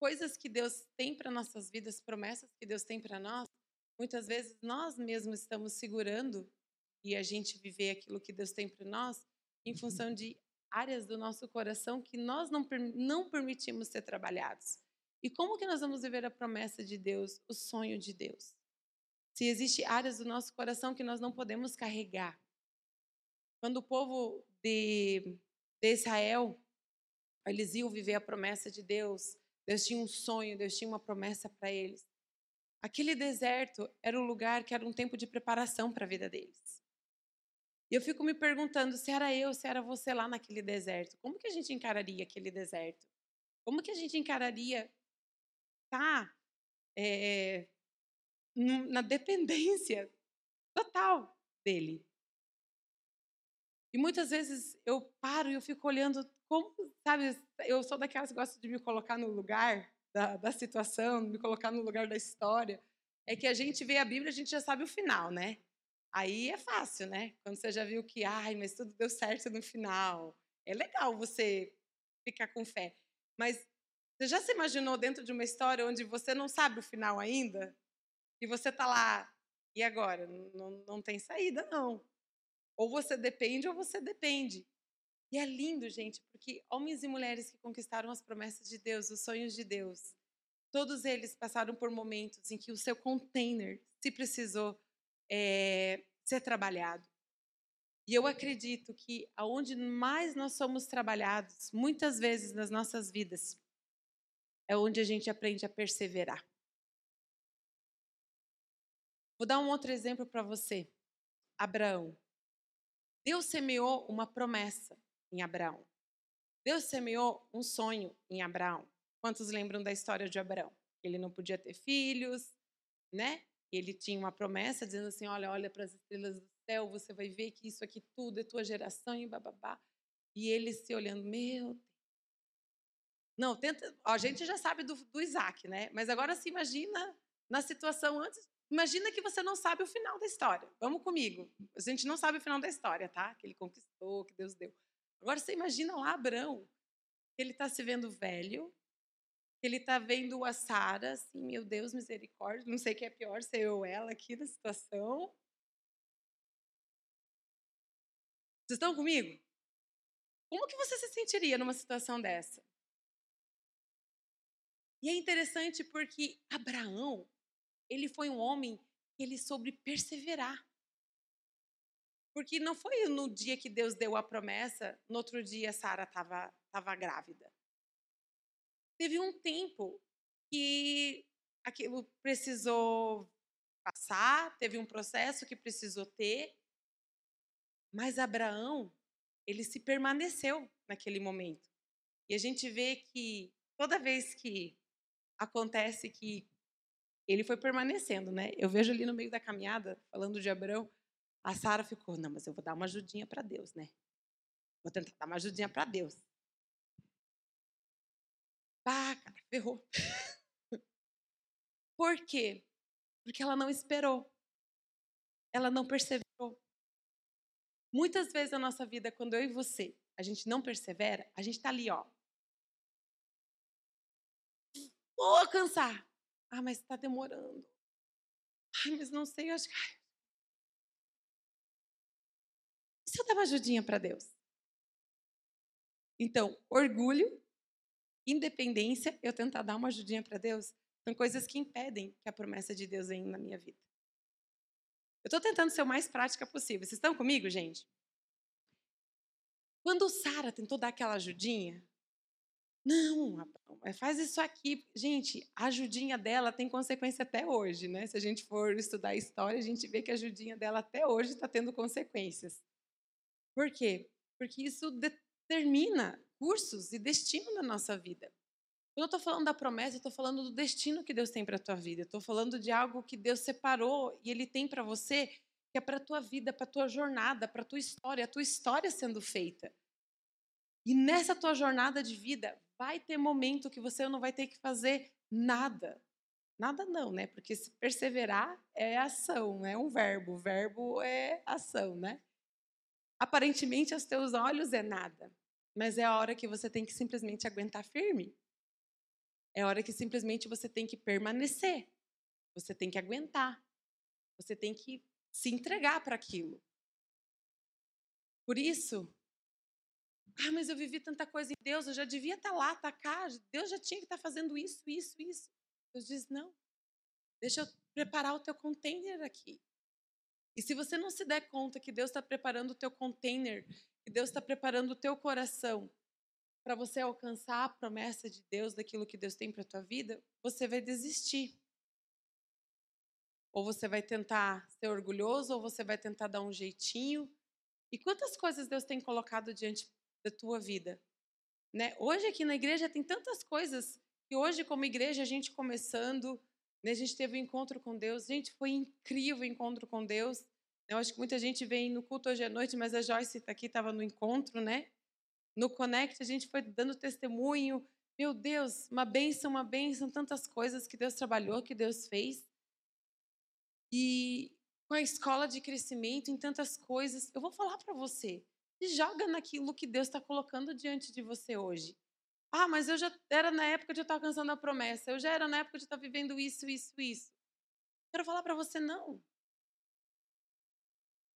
coisas que Deus tem para nossas vidas, promessas que Deus tem para nós, muitas vezes nós mesmos estamos segurando e a gente viver aquilo que Deus tem para nós em função de áreas do nosso coração que nós não, não permitimos ser trabalhados. E como que nós vamos viver a promessa de Deus, o sonho de Deus? Se existe áreas do nosso coração que nós não podemos carregar. Quando o povo de, de Israel, eles iam viver a promessa de Deus, Deus tinha um sonho, Deus tinha uma promessa para eles. Aquele deserto era um lugar que era um tempo de preparação para a vida deles. E eu fico me perguntando se era eu, se era você lá naquele deserto. Como que a gente encararia aquele deserto? Como que a gente encararia tá é, na dependência total dele? E muitas vezes eu paro e eu fico olhando como, sabe, eu sou daquelas que gosta de me colocar no lugar da, da situação, me colocar no lugar da história. É que a gente vê a Bíblia, a gente já sabe o final, né? Aí é fácil, né? Quando você já viu que, ai, mas tudo deu certo no final. É legal você ficar com fé. Mas você já se imaginou dentro de uma história onde você não sabe o final ainda? E você tá lá, e agora? Não, não tem saída, não. Ou você depende ou você depende. E é lindo, gente, porque homens e mulheres que conquistaram as promessas de Deus, os sonhos de Deus, todos eles passaram por momentos em que o seu container se precisou é, ser trabalhado. E eu acredito que aonde mais nós somos trabalhados, muitas vezes nas nossas vidas, é onde a gente aprende a perseverar. Vou dar um outro exemplo para você. Abraão. Deus semeou uma promessa em Abraão. Deus semeou um sonho em Abraão. Quantos lembram da história de Abraão? Ele não podia ter filhos, né? Ele tinha uma promessa dizendo assim: olha, olha para as estrelas do céu, você vai ver que isso aqui tudo é tua geração e bababá. E ele se olhando, meu Deus. Não, tenta. a gente já sabe do, do Isaac, né? Mas agora se imagina na situação antes. Imagina que você não sabe o final da história. Vamos comigo. A gente não sabe o final da história, tá? Que ele conquistou, que Deus deu. Agora você imagina lá Abraão, ele está se vendo velho, ele está vendo a Sara, assim, meu Deus, misericórdia, não sei o que é pior, ser eu ou ela aqui na situação. Vocês estão comigo? Como que você se sentiria numa situação dessa? E é interessante porque Abraão, ele foi um homem que ele soube perseverar. Porque não foi no dia que Deus deu a promessa, no outro dia Sara estava tava grávida. Teve um tempo que aquilo precisou passar, teve um processo que precisou ter, mas Abraão, ele se permaneceu naquele momento. E a gente vê que toda vez que acontece que ele foi permanecendo, né? Eu vejo ali no meio da caminhada, falando de Abraão, a Sara ficou, não, mas eu vou dar uma ajudinha para Deus, né? Vou tentar dar uma ajudinha para Deus. Ah, cara, ferrou. *laughs* Por quê? Porque ela não esperou. Ela não perseverou. Muitas vezes na nossa vida, quando eu e você, a gente não persevera, a gente está ali, ó. Vou alcançar. Ah, mas está demorando. Ai, mas não sei, acho que. E se eu dar uma ajudinha para Deus? Então, orgulho, independência, eu tentar dar uma ajudinha para Deus, são coisas que impedem que a promessa de Deus venha na minha vida. Eu estou tentando ser o mais prática possível. Vocês estão comigo, gente? Quando Sara tentou dar aquela ajudinha, não, faz isso aqui. Gente, a ajudinha dela tem consequência até hoje, né? Se a gente for estudar a história, a gente vê que a ajudinha dela até hoje está tendo consequências. Por quê? Porque isso determina cursos e destino na nossa vida. Quando eu estou falando da promessa, eu estou falando do destino que Deus tem para a tua vida. Estou falando de algo que Deus separou e Ele tem para você, que é para a tua vida, para a tua jornada, para a tua história, a tua história sendo feita. E nessa tua jornada de vida, vai ter momento que você não vai ter que fazer nada. Nada não, né? Porque se perseverar é ação, é um verbo. O verbo é ação, né? Aparentemente, aos teus olhos é nada. Mas é a hora que você tem que simplesmente aguentar firme. É a hora que simplesmente você tem que permanecer. Você tem que aguentar. Você tem que se entregar para aquilo. Por isso, ah, mas eu vivi tanta coisa em Deus, eu já devia estar tá lá, estar tá cá, Deus já tinha que estar tá fazendo isso, isso, isso. Deus diz: não, deixa eu preparar o teu container aqui. E se você não se der conta que Deus está preparando o teu container, que Deus está preparando o teu coração para você alcançar a promessa de Deus, daquilo que Deus tem para tua vida, você vai desistir. Ou você vai tentar ser orgulhoso, ou você vai tentar dar um jeitinho. E quantas coisas Deus tem colocado diante da tua vida? Né? Hoje aqui na igreja tem tantas coisas que hoje como igreja a gente começando, né, a gente teve um encontro com Deus, gente, foi incrível o encontro com Deus. Eu acho que muita gente vem no culto hoje à noite, mas a Joyce está aqui, estava no encontro, né? No Connect, a gente foi dando testemunho. Meu Deus, uma bênção, uma bênção, tantas coisas que Deus trabalhou, que Deus fez. E com a escola de crescimento, em tantas coisas. Eu vou falar para você. Joga naquilo que Deus está colocando diante de você hoje. Ah, mas eu já era na época de eu estar alcançando a promessa. Eu já era na época de estar vivendo isso, isso, isso. Quero falar para você, não.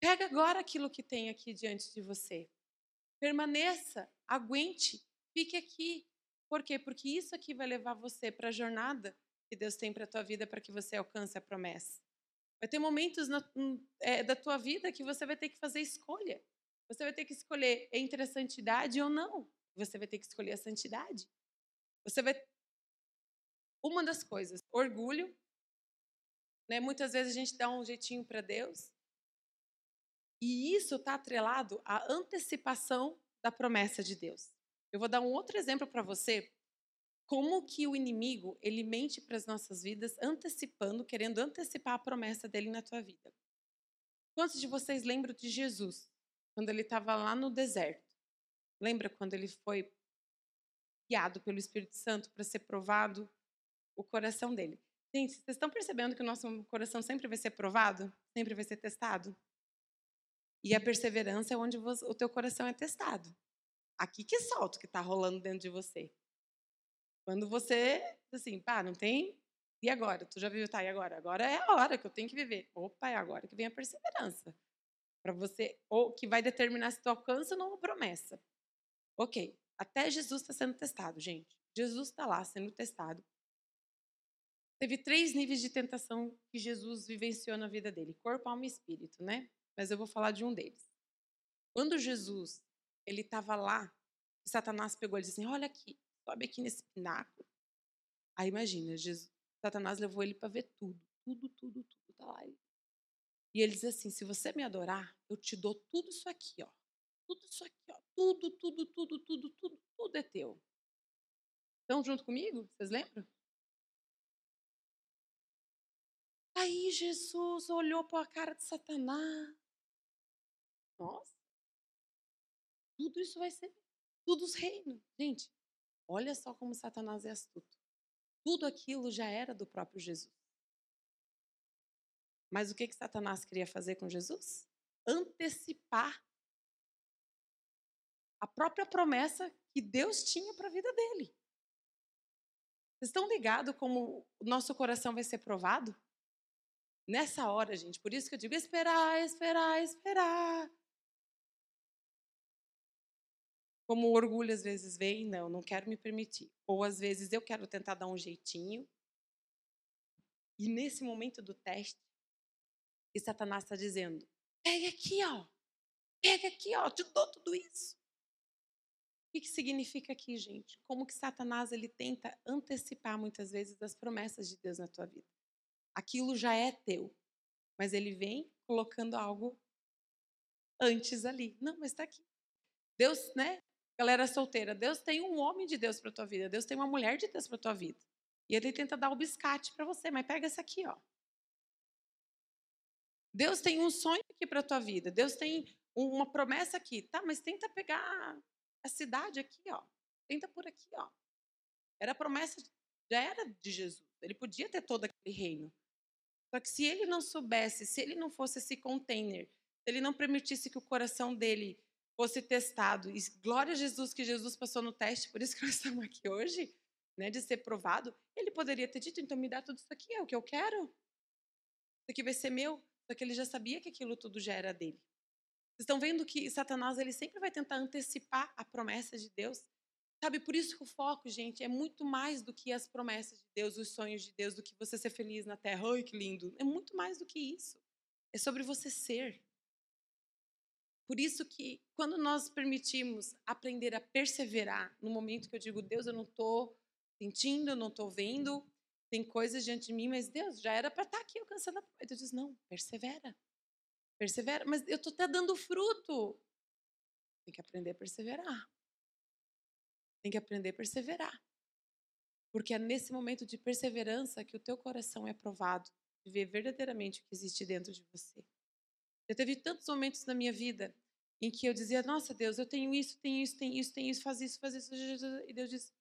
Pega agora aquilo que tem aqui diante de você. Permaneça, aguente, fique aqui. Por quê? Porque isso aqui vai levar você para a jornada que Deus tem para a tua vida para que você alcance a promessa. Vai ter momentos na, é, da tua vida que você vai ter que fazer escolha. Você vai ter que escolher entre a santidade ou não. Você vai ter que escolher a santidade. Você vai. Uma das coisas, orgulho. Né? Muitas vezes a gente dá um jeitinho para Deus. E isso está atrelado à antecipação da promessa de Deus. Eu vou dar um outro exemplo para você, como que o inimigo ele mente para as nossas vidas, antecipando, querendo antecipar a promessa dele na tua vida. Quantos de vocês lembram de Jesus, quando ele estava lá no deserto? Lembra quando ele foi guiado pelo Espírito Santo para ser provado o coração dele? Gente, vocês estão percebendo que o nosso coração sempre vai ser provado? Sempre vai ser testado? E a perseverança é onde o teu coração é testado. Aqui que salto que está rolando dentro de você. Quando você, assim, pá, não tem. E agora? Tu já viu, tá, e agora? Agora é a hora que eu tenho que viver. Opa, é agora que vem a perseverança. Para você, ou que vai determinar se tu alcança ou não uma promessa. Ok, até Jesus está sendo testado, gente. Jesus está lá sendo testado. Teve três níveis de tentação que Jesus vivenciou na vida dele: corpo, alma e espírito, né? Mas eu vou falar de um deles. Quando Jesus ele estava lá, Satanás pegou e disse assim: Olha aqui, sobe aqui nesse pináculo. Aí imagina, Jesus, Satanás levou ele para ver tudo, tudo, tudo, tudo tá lá. E ele diz assim: Se você me adorar, eu te dou tudo isso aqui, ó. Tudo isso aqui, ó. Tudo, tudo, tudo, tudo, tudo, tudo é teu. Estão junto comigo? Vocês lembram? Aí Jesus olhou para a cara de Satanás. Nossa, tudo isso vai ser, tudo os reinos. Gente, olha só como Satanás é astuto. Tudo aquilo já era do próprio Jesus. Mas o que, que Satanás queria fazer com Jesus? Antecipar a própria promessa que Deus tinha para a vida dele. Vocês estão ligados como o nosso coração vai ser provado? Nessa hora, gente, por isso que eu digo esperar, esperar, esperar. Como o orgulho às vezes vem, não, não quero me permitir. Ou às vezes eu quero tentar dar um jeitinho. E nesse momento do teste, e Satanás está dizendo: pega aqui, ó. Pega aqui, ó, te dou tudo isso. O que, significa aqui, gente? Como que Satanás ele tenta antecipar muitas vezes as promessas de Deus na tua vida. Aquilo já é teu, mas ele vem colocando algo antes ali. Não, mas está aqui. Deus, né? Galera solteira, Deus tem um homem de Deus para tua vida, Deus tem uma mulher de Deus para tua vida. E ele tenta dar o biscate para você, mas pega essa aqui, ó. Deus tem um sonho aqui para tua vida, Deus tem uma promessa aqui, tá? Mas tenta pegar a cidade aqui, ó. Tenta por aqui, ó. Era a promessa, já era de Jesus. Ele podia ter todo aquele reino. Só que se ele não soubesse, se ele não fosse esse container, se ele não permitisse que o coração dele fosse testado. E glória a Jesus que Jesus passou no teste, por isso que *laughs* nós estamos aqui hoje, né, de ser provado. Ele poderia ter dito, então me dá tudo isso aqui, é o que eu quero. Isso aqui vai ser meu. Só que ele já sabia que aquilo tudo já era dele. Vocês estão vendo que Satanás ele sempre vai tentar antecipar a promessa de Deus? Sabe, por isso que o foco, gente, é muito mais do que as promessas de Deus, os sonhos de Deus, do que você ser feliz na terra. Ai, que lindo. É muito mais do que isso. É sobre você ser. Por isso que quando nós permitimos aprender a perseverar, no momento que eu digo, Deus, eu não estou sentindo, eu não estou vendo, tem coisas diante de mim, mas Deus, já era para estar tá aqui alcançando a promessa. Deus diz, não, persevera. Persevera, mas eu estou até dando fruto. Tem que aprender a perseverar. Tem que aprender a perseverar. Porque é nesse momento de perseverança que o teu coração é provado de ver verdadeiramente o que existe dentro de você. Eu teve tantos momentos na minha vida em que eu dizia: Nossa, Deus, eu tenho isso, tenho isso, tenho isso, tenho isso, faz isso, faz isso. E Deus diz: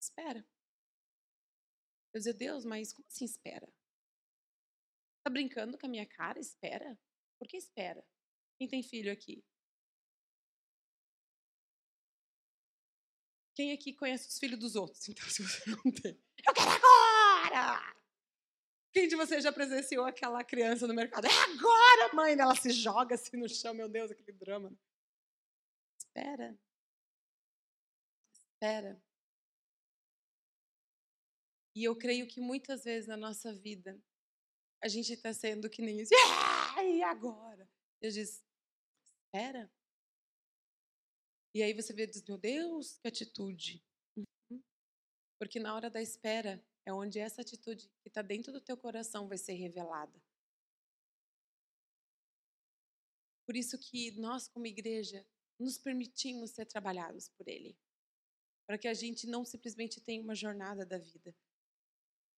Espera. Eu dizia: Deus, mas como assim espera? Tá brincando com a minha cara? Espera. Por que espera? Quem tem filho aqui? Quem aqui conhece os filhos dos outros? *laughs* Então, se você não tem, eu quero agora! Quem de vocês já presenciou aquela criança no mercado? É agora, mãe! Ela se joga assim no chão, meu Deus, aquele drama. Espera. Espera. E eu creio que muitas vezes na nossa vida, a gente está sendo que nem isso. E agora? Deus diz, espera. E aí você vê e diz, meu Deus, que atitude. Uhum. Porque na hora da espera, é onde essa atitude que está dentro do teu coração vai ser revelada. Por isso que nós, como igreja, nos permitimos ser trabalhados por Ele. Para que a gente não simplesmente tenha uma jornada da vida.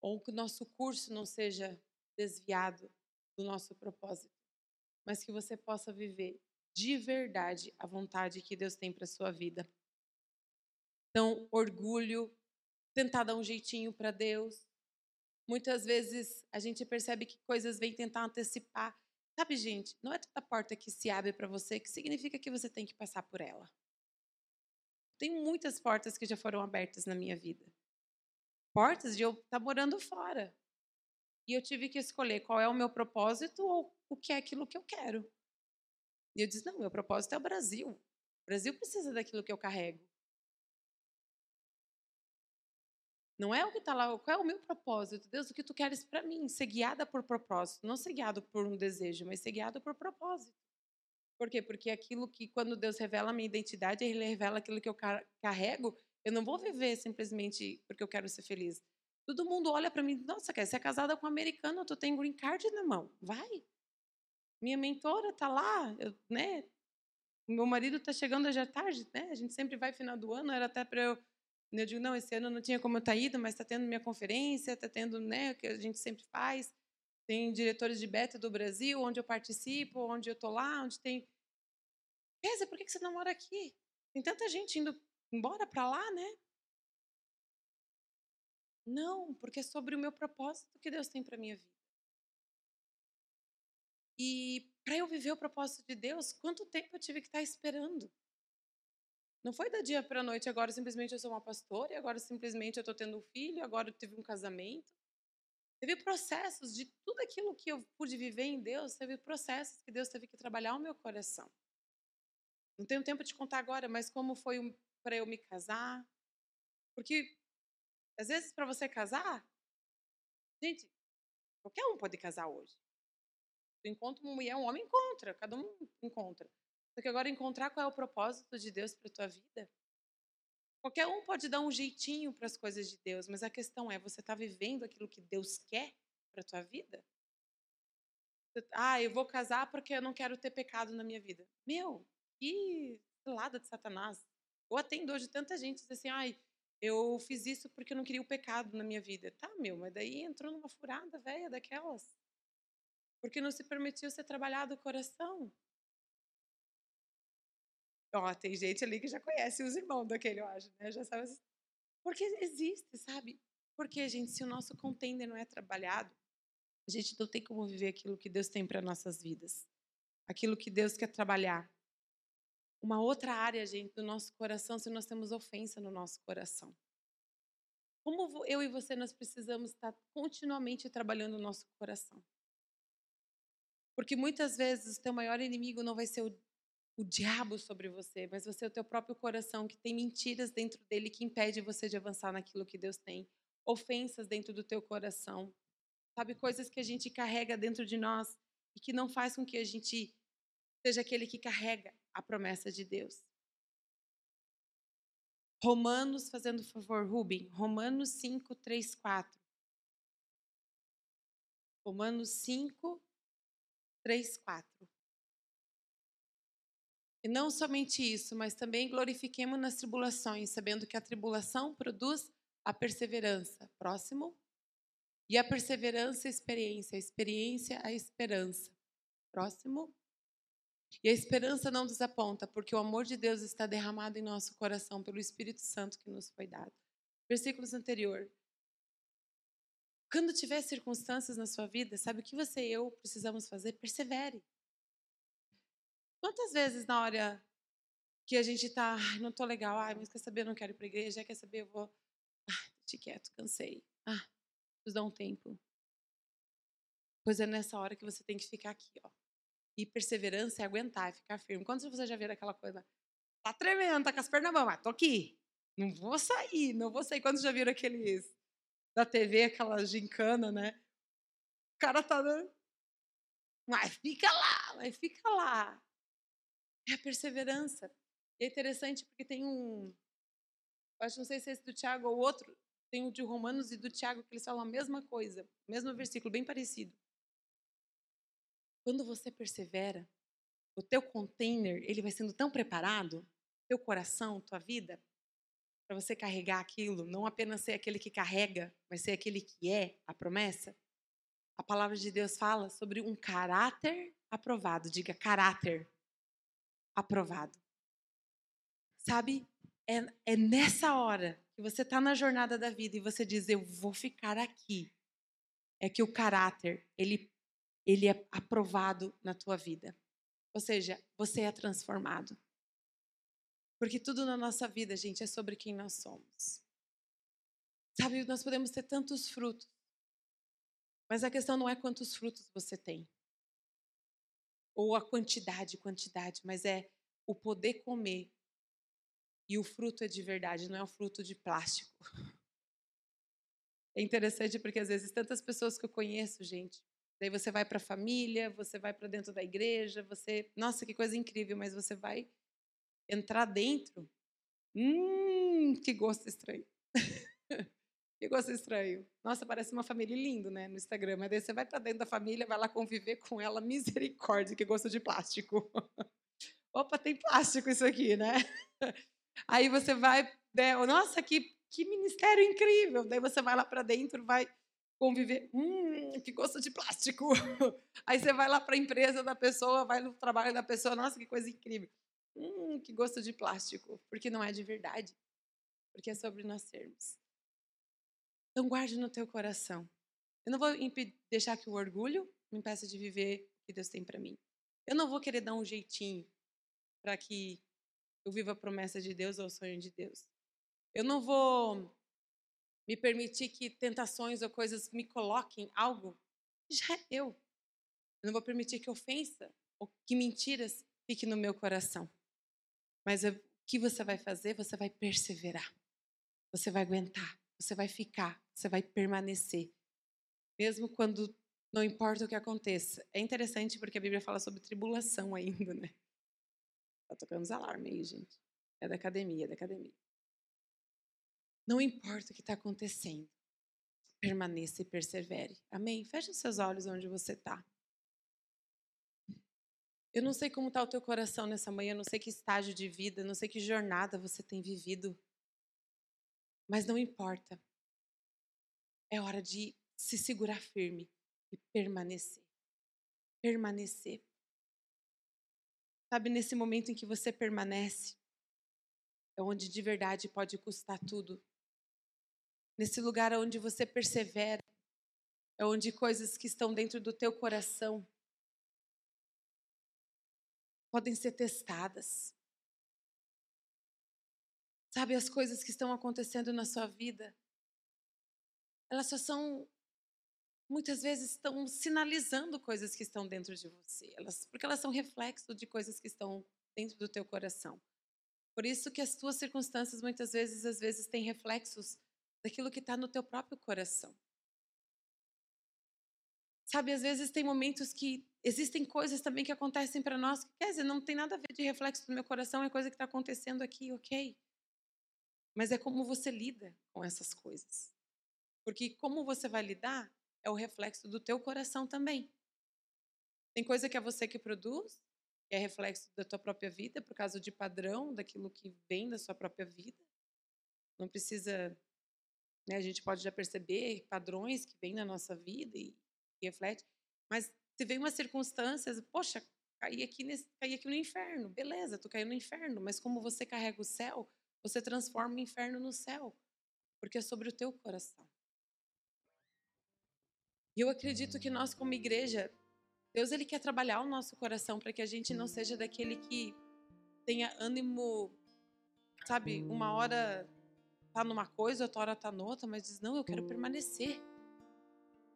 Ou que o nosso curso não seja desviado do nosso propósito. Mas que você possa viver de verdade a vontade que Deus tem para sua vida. Então, orgulho, tentar dar um jeitinho para Deus. Muitas vezes a gente percebe que coisas vêm tentar antecipar. Sabe, gente, não é toda porta que se abre para você que significa que você tem que passar por ela. Tem muitas portas que já foram abertas na minha vida. Portas de eu estar tá morando fora. E eu tive que escolher qual é o meu propósito ou o que é aquilo que eu quero. E eu disse: não, meu propósito é o Brasil. O Brasil precisa daquilo que eu carrego. Não é o que está lá, qual é o meu propósito? Deus, o que tu queres para mim? Ser guiada por propósito. Não ser guiado por um desejo, mas ser guiado por propósito. Por quê? Porque aquilo que, quando Deus revela a minha identidade, Ele revela aquilo que eu carrego, eu não vou viver simplesmente porque eu quero ser feliz. Todo mundo olha para mim, nossa, quer ser casada com um americano, tu tem green card na mão, vai. Minha mentora tá lá, eu, né? Meu marido tá chegando já tarde, né? A gente sempre vai final do ano, era até para eu eu digo, não, esse ano não tinha como eu estar tá ido, mas está tendo minha conferência, está tendo né, o que a gente sempre faz. Tem diretores de beta do Brasil, onde eu participo, onde eu estou lá, onde tem. Pesa, por que você não mora aqui? Tem tanta gente indo embora para lá, né? Não, porque é sobre o meu propósito que Deus tem para minha vida. E para eu viver o propósito de Deus, quanto tempo eu tive que estar tá esperando? Não foi da dia para noite, agora simplesmente eu sou uma pastora, e agora simplesmente eu estou tendo um filho, agora eu tive um casamento. Teve processos de tudo aquilo que eu pude viver em Deus, teve processos que Deus teve que trabalhar o meu coração. Não tenho tempo de contar agora, mas como foi para eu me casar. Porque, às vezes, para você casar, gente, qualquer um pode casar hoje. Tu encontra uma mulher, um homem encontra, cada um encontra. Só que agora encontrar qual é o propósito de Deus para tua vida. Qualquer um pode dar um jeitinho para as coisas de Deus, mas a questão é, você está vivendo aquilo que Deus quer para tua vida? Ah, eu vou casar porque eu não quero ter pecado na minha vida. Meu, que lada de Satanás. Eu atendo hoje tanta gente diz assim, ai, eu fiz isso porque eu não queria o pecado na minha vida. Tá, meu, mas daí entrou numa furada velha daquelas. Porque não se permitiu ser trabalhado o coração. Ó, tem gente ali que já conhece os irmãos daquele, eu acho, né? Já sabe. Porque existe, sabe? Porque, gente, se o nosso contender não é trabalhado, a gente não tem como viver aquilo que Deus tem para nossas vidas. Aquilo que Deus quer trabalhar. Uma outra área, gente, do nosso coração, se nós temos ofensa no nosso coração. Como eu e você, nós precisamos estar continuamente trabalhando o nosso coração. Porque muitas vezes o teu maior inimigo não vai ser o o diabo sobre você, mas você é o teu próprio coração que tem mentiras dentro dele que impede você de avançar naquilo que Deus tem. Ofensas dentro do teu coração. Sabe, coisas que a gente carrega dentro de nós e que não faz com que a gente seja aquele que carrega a promessa de Deus. Romanos, fazendo favor, Rubem, Romanos 5, 3, 4. Romanos 5, 3, 4. E não somente isso, mas também glorifiquemos nas tribulações, sabendo que a tribulação produz a perseverança. Próximo. E a perseverança, a experiência. A experiência, a esperança. Próximo. E a esperança não desaponta, porque o amor de Deus está derramado em nosso coração pelo Espírito Santo que nos foi dado. Versículos anterior. Quando tiver circunstâncias na sua vida, sabe o que você e eu precisamos fazer? Persevere. Quantas vezes na hora que a gente tá, não tô legal, ai, mas quer saber, eu não quero ir pra igreja, quer saber, eu vou, ah, deixa quieto, cansei. Ah, preciso dar um tempo. Pois é nessa hora que você tem que ficar aqui, ó. E perseverança é aguentar, é ficar firme. Quando você já viu aquela coisa, tá tremendo, tá com as pernas na mão, mas tô aqui. Não vou sair, não vou sair. Quando já viram aqueles da TV, aquela gincana, né? O cara tá dando. Mas fica lá, mas fica lá. É a perseverança. E é interessante porque tem um. Acho não sei se é esse do Tiago ou outro. Tem o de Romanos e do Tiago que eles falam a mesma coisa, mesmo versículo, bem parecido. Quando você persevera, o teu container ele vai sendo tão preparado, teu coração, tua vida, para você carregar aquilo, não apenas ser aquele que carrega, mas ser aquele que é a promessa. A palavra de Deus fala sobre um caráter aprovado. Diga caráter aprovado. Sabe? É, é nessa hora que você está na jornada da vida e você diz, eu vou ficar aqui. É que o caráter, ele, ele é aprovado na tua vida. Ou seja, você é transformado. Porque tudo na nossa vida, gente, é sobre quem nós somos. Sabe, nós podemos ter tantos frutos, mas a questão não é quantos frutos você tem, ou a quantidade, quantidade, mas é o poder comer. E o fruto é de verdade, não é um fruto de plástico. *laughs* É interessante porque às vezes tantas pessoas que eu conheço, gente, daí você vai para a família, você vai para dentro da igreja, você, nossa, que coisa incrível, mas você vai entrar dentro, hum, que gosto estranho. *laughs* que gosto estranho. Nossa, parece uma família lindo, né, no Instagram, mas daí você vai para dentro da família, vai lá conviver com ela, *laughs* misericórdia, que gosto de plástico. *laughs* Opa, tem plástico isso aqui, né? Aí você vai, né, nossa, que que ministério incrível! Daí você vai lá para dentro, vai conviver. Hum, que gosto de plástico! *laughs* Aí você vai lá para a empresa da pessoa, vai no trabalho da pessoa, nossa, que coisa incrível! Hum, que gosto de plástico! Porque não é de verdade. Porque é sobre nós sermos. Então guarde no teu coração. Eu não vou deixar que o orgulho me impeça de viver o que Deus tem para mim. Eu não vou querer dar um jeitinho para que eu viva a promessa de Deus ou o sonho de Deus. Eu não vou me permitir que tentações ou coisas me coloquem algo já é eu. Eu não vou permitir que ofensa ou que mentiras fiquem no meu coração. Mas o que você vai fazer? Você vai perseverar. Você vai aguentar. Você vai ficar. Você vai permanecer. Mesmo quando não importa o que aconteça. É interessante porque a Bíblia fala sobre tribulação *laughs* ainda, né? Tá tocando os alarmes aí, gente. É da academia, é da academia. Não importa o que está acontecendo, permaneça e persevere. Amém? Feche os seus olhos onde você está. Eu não sei como está o teu coração nessa manhã, não sei que estágio de vida, não sei que jornada você tem vivido, mas não importa. É hora de se segurar firme e permanecer. Permanecer. Sabe, nesse momento em que você permanece, é onde de verdade pode custar tudo nesse lugar onde você persevera, é onde coisas que estão dentro do teu coração podem ser testadas. Sabe, as coisas que estão acontecendo na sua vida, elas só são, muitas vezes, estão sinalizando coisas que estão dentro de você, elas, porque elas são reflexo de coisas que estão dentro do teu coração. Por isso que as tuas circunstâncias, muitas vezes, às vezes, têm reflexos daquilo que está no teu próprio coração. Sabe, às vezes tem momentos que existem coisas também que acontecem para nós que, quer dizer, não tem nada a ver de reflexo do meu coração, é coisa que está acontecendo aqui, ok? Mas é como você lida com essas coisas. Porque como você vai lidar é o reflexo do teu coração também. Tem coisa que é você que produz, que é reflexo da tua própria vida, por causa de padrão, daquilo que vem da sua própria vida. Não precisa né? A gente pode já perceber padrões que vêm na nossa vida e, e reflete. Mas se vem uma circunstância, poxa, caí aqui, nesse, caí aqui no inferno. Beleza, tu caiu no inferno. Mas como você carrega o céu, você transforma o inferno no céu. Porque é sobre o teu coração. E eu acredito que nós, como igreja, Deus ele quer trabalhar o nosso coração para que a gente não seja daquele que tenha ânimo, sabe, uma hora tá numa coisa, outra hora tá noutra, mas diz: não, eu quero permanecer.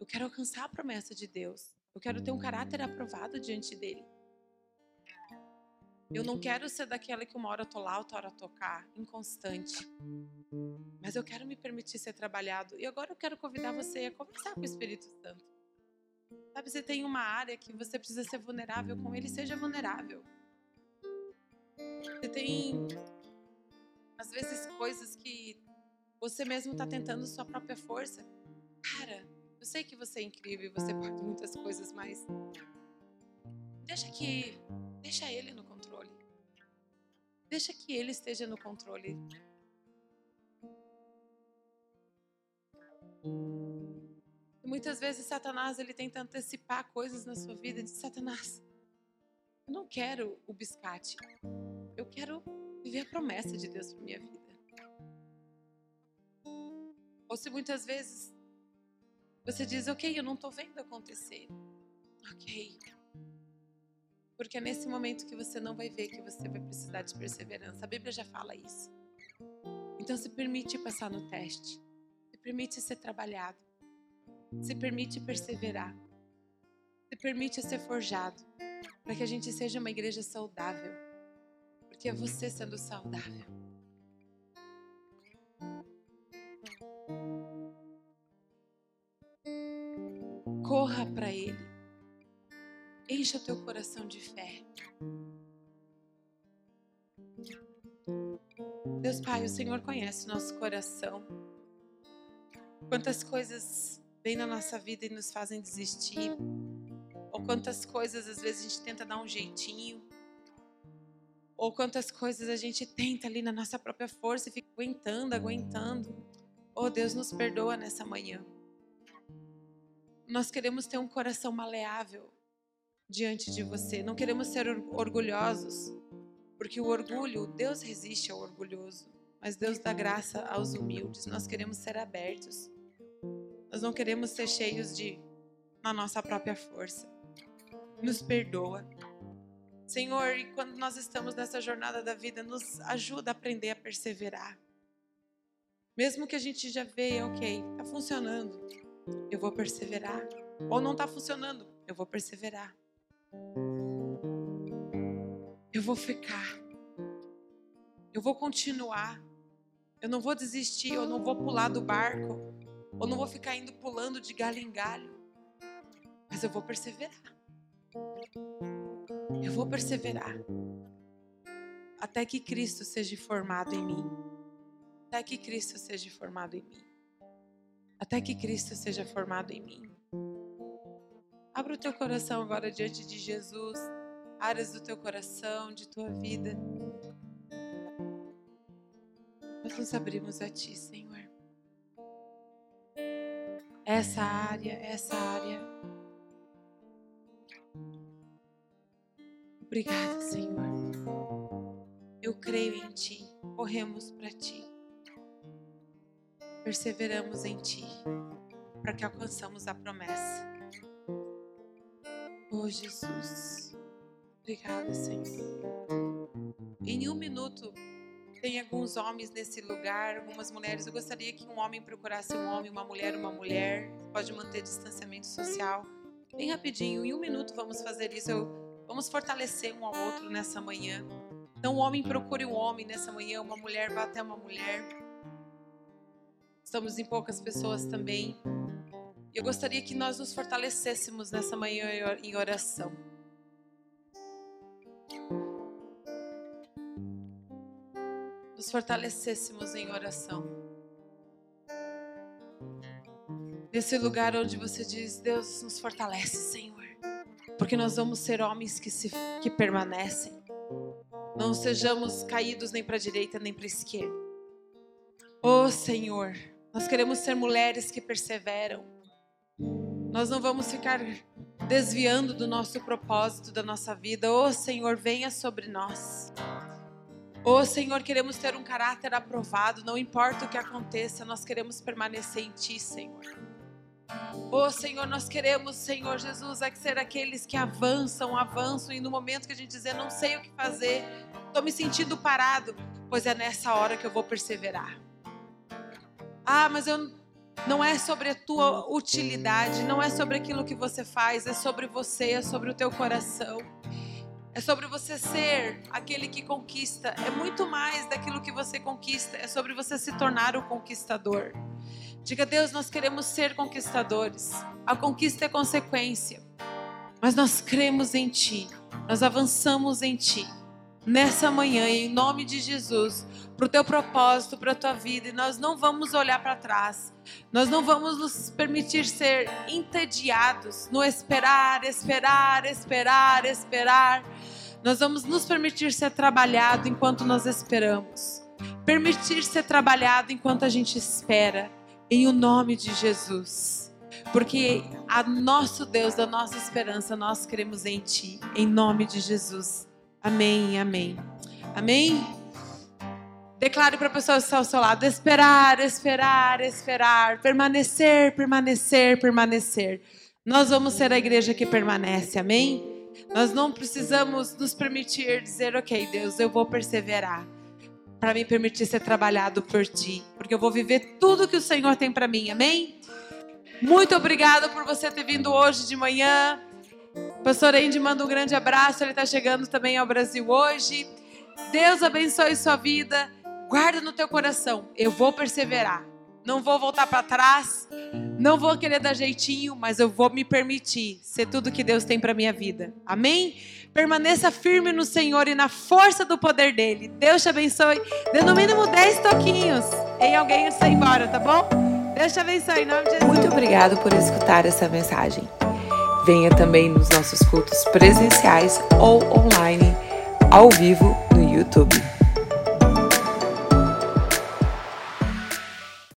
Eu quero alcançar a promessa de Deus. Eu quero ter um caráter aprovado diante dele. Eu não quero ser daquela que uma hora tô lá, outra hora tocar, inconstante. Mas eu quero me permitir ser trabalhado. E agora eu quero convidar você a conversar com o Espírito Santo. Sabe, você tem uma área que você precisa ser vulnerável com ele, seja vulnerável. Você tem às vezes coisas que você mesmo está tentando sua própria força. Cara, eu sei que você é incrível, você pode muitas coisas, mas deixa que deixa ele no controle. Deixa que ele esteja no controle. E muitas vezes Satanás ele tenta antecipar coisas na sua vida. Diz Satanás, eu não quero o biscate. Eu quero viver a promessa de Deus para minha vida. Ou se muitas vezes você diz, ok, eu não estou vendo acontecer. Ok. Porque é nesse momento que você não vai ver que você vai precisar de perseverança. A Bíblia já fala isso. Então se permite passar no teste. Se permite ser trabalhado. Se permite perseverar. Se permite ser forjado. Para que a gente seja uma igreja saudável. Porque é você sendo saudável. Corra para Ele. Encha teu coração de fé. Deus Pai, o Senhor conhece o nosso coração. Quantas coisas vêm na nossa vida e nos fazem desistir. Ou quantas coisas às vezes a gente tenta dar um jeitinho. Ou quantas coisas a gente tenta ali na nossa própria força e fica aguentando, aguentando. Oh Deus, nos perdoa nessa manhã. Nós queremos ter um coração maleável diante de você. Não queremos ser orgulhosos, porque o orgulho, Deus resiste ao orgulhoso, mas Deus dá graça aos humildes. Nós queremos ser abertos. Nós não queremos ser cheios de na nossa própria força. Nos perdoa. Senhor, e quando nós estamos nessa jornada da vida, nos ajuda a aprender a perseverar. Mesmo que a gente já veja, ok, está funcionando, eu vou perseverar. Ou não está funcionando, eu vou perseverar. Eu vou ficar. Eu vou continuar. Eu não vou desistir, eu não vou pular do barco. Eu não vou ficar indo pulando de galho em galho. Mas eu vou perseverar. Eu vou perseverar. Até que Cristo seja formado em mim. Até que Cristo seja formado em mim. Até que Cristo seja formado em mim. Abra o teu coração agora diante de Jesus, áreas do teu coração, de tua vida. Nós nos abrimos a Ti, Senhor. Essa área, essa área. Obrigada, Senhor. Eu creio em Ti, corremos para Ti. Perseveramos em Ti, para que alcançamos a promessa. Oh Jesus, obrigada, Senhor. Em um minuto, tem alguns homens nesse lugar, algumas mulheres. Eu gostaria que um homem procurasse um homem, uma mulher, uma mulher. Pode manter distanciamento social. Bem rapidinho, em um minuto vamos fazer isso. Eu, vamos fortalecer um ao outro nessa manhã. Então, um homem procure um homem nessa manhã, uma mulher vá até uma mulher. Estamos em poucas pessoas também. Eu gostaria que nós nos fortalecêssemos nessa manhã em oração. Nos fortalecêssemos em oração. Nesse lugar onde você diz, Deus nos fortalece, Senhor. Porque nós vamos ser homens que, se, que permanecem. Não sejamos caídos nem para a direita nem para a esquerda. Oh Senhor, nós queremos ser mulheres que perseveram nós não vamos ficar desviando do nosso propósito da nossa vida. Ô oh, Senhor, venha sobre nós. Ô oh, Senhor, queremos ter um caráter aprovado, não importa o que aconteça, nós queremos permanecer em Ti, Senhor. Ô oh, Senhor, nós queremos, Senhor Jesus, é ser aqueles que avançam, avançam, e no momento que a gente dizer, não sei o que fazer, estou me sentindo parado, pois é nessa hora que eu vou perseverar. Ah, mas eu não é sobre a tua utilidade, não é sobre aquilo que você faz, é sobre você, é sobre o teu coração. É sobre você ser aquele que conquista. É muito mais daquilo que você conquista, é sobre você se tornar o conquistador. Diga, Deus, nós queremos ser conquistadores. A conquista é consequência. Mas nós cremos em Ti, nós avançamos em Ti nessa manhã, em nome de Jesus, para o teu propósito, para a tua vida, e nós não vamos olhar para trás, nós não vamos nos permitir ser entediados no esperar, esperar, esperar, esperar. Nós vamos nos permitir ser trabalhado enquanto nós esperamos, permitir ser trabalhado enquanto a gente espera, em o nome de Jesus. Porque a nosso Deus, a nossa esperança, nós queremos em Ti, em nome de Jesus. Amém, amém. Amém? Declare para a pessoa que está ao seu lado: esperar, esperar, esperar, permanecer, permanecer, permanecer. Nós vamos ser a igreja que permanece, amém? Nós não precisamos nos permitir dizer, ok, Deus, eu vou perseverar para me permitir ser trabalhado por Ti, porque eu vou viver tudo que o Senhor tem para mim. Amém? Muito obrigado por você ter vindo hoje de manhã. Pastor Andy manda um grande abraço, ele está chegando também ao Brasil hoje. Deus abençoe sua vida. Guarda no teu coração, eu vou perseverar. Não vou voltar para trás, não vou querer dar jeitinho, mas eu vou me permitir ser tudo que Deus tem para minha vida. Amém? Permaneça firme no Senhor e na força do poder dele. Deus te abençoe. Dê no mínimo 10 toquinhos em alguém antes de ir embora, tá bom? Deus te abençoe em nome de Jesus. Muito obrigado por escutar essa mensagem. Venha também nos nossos cultos presenciais ou online, ao vivo no YouTube.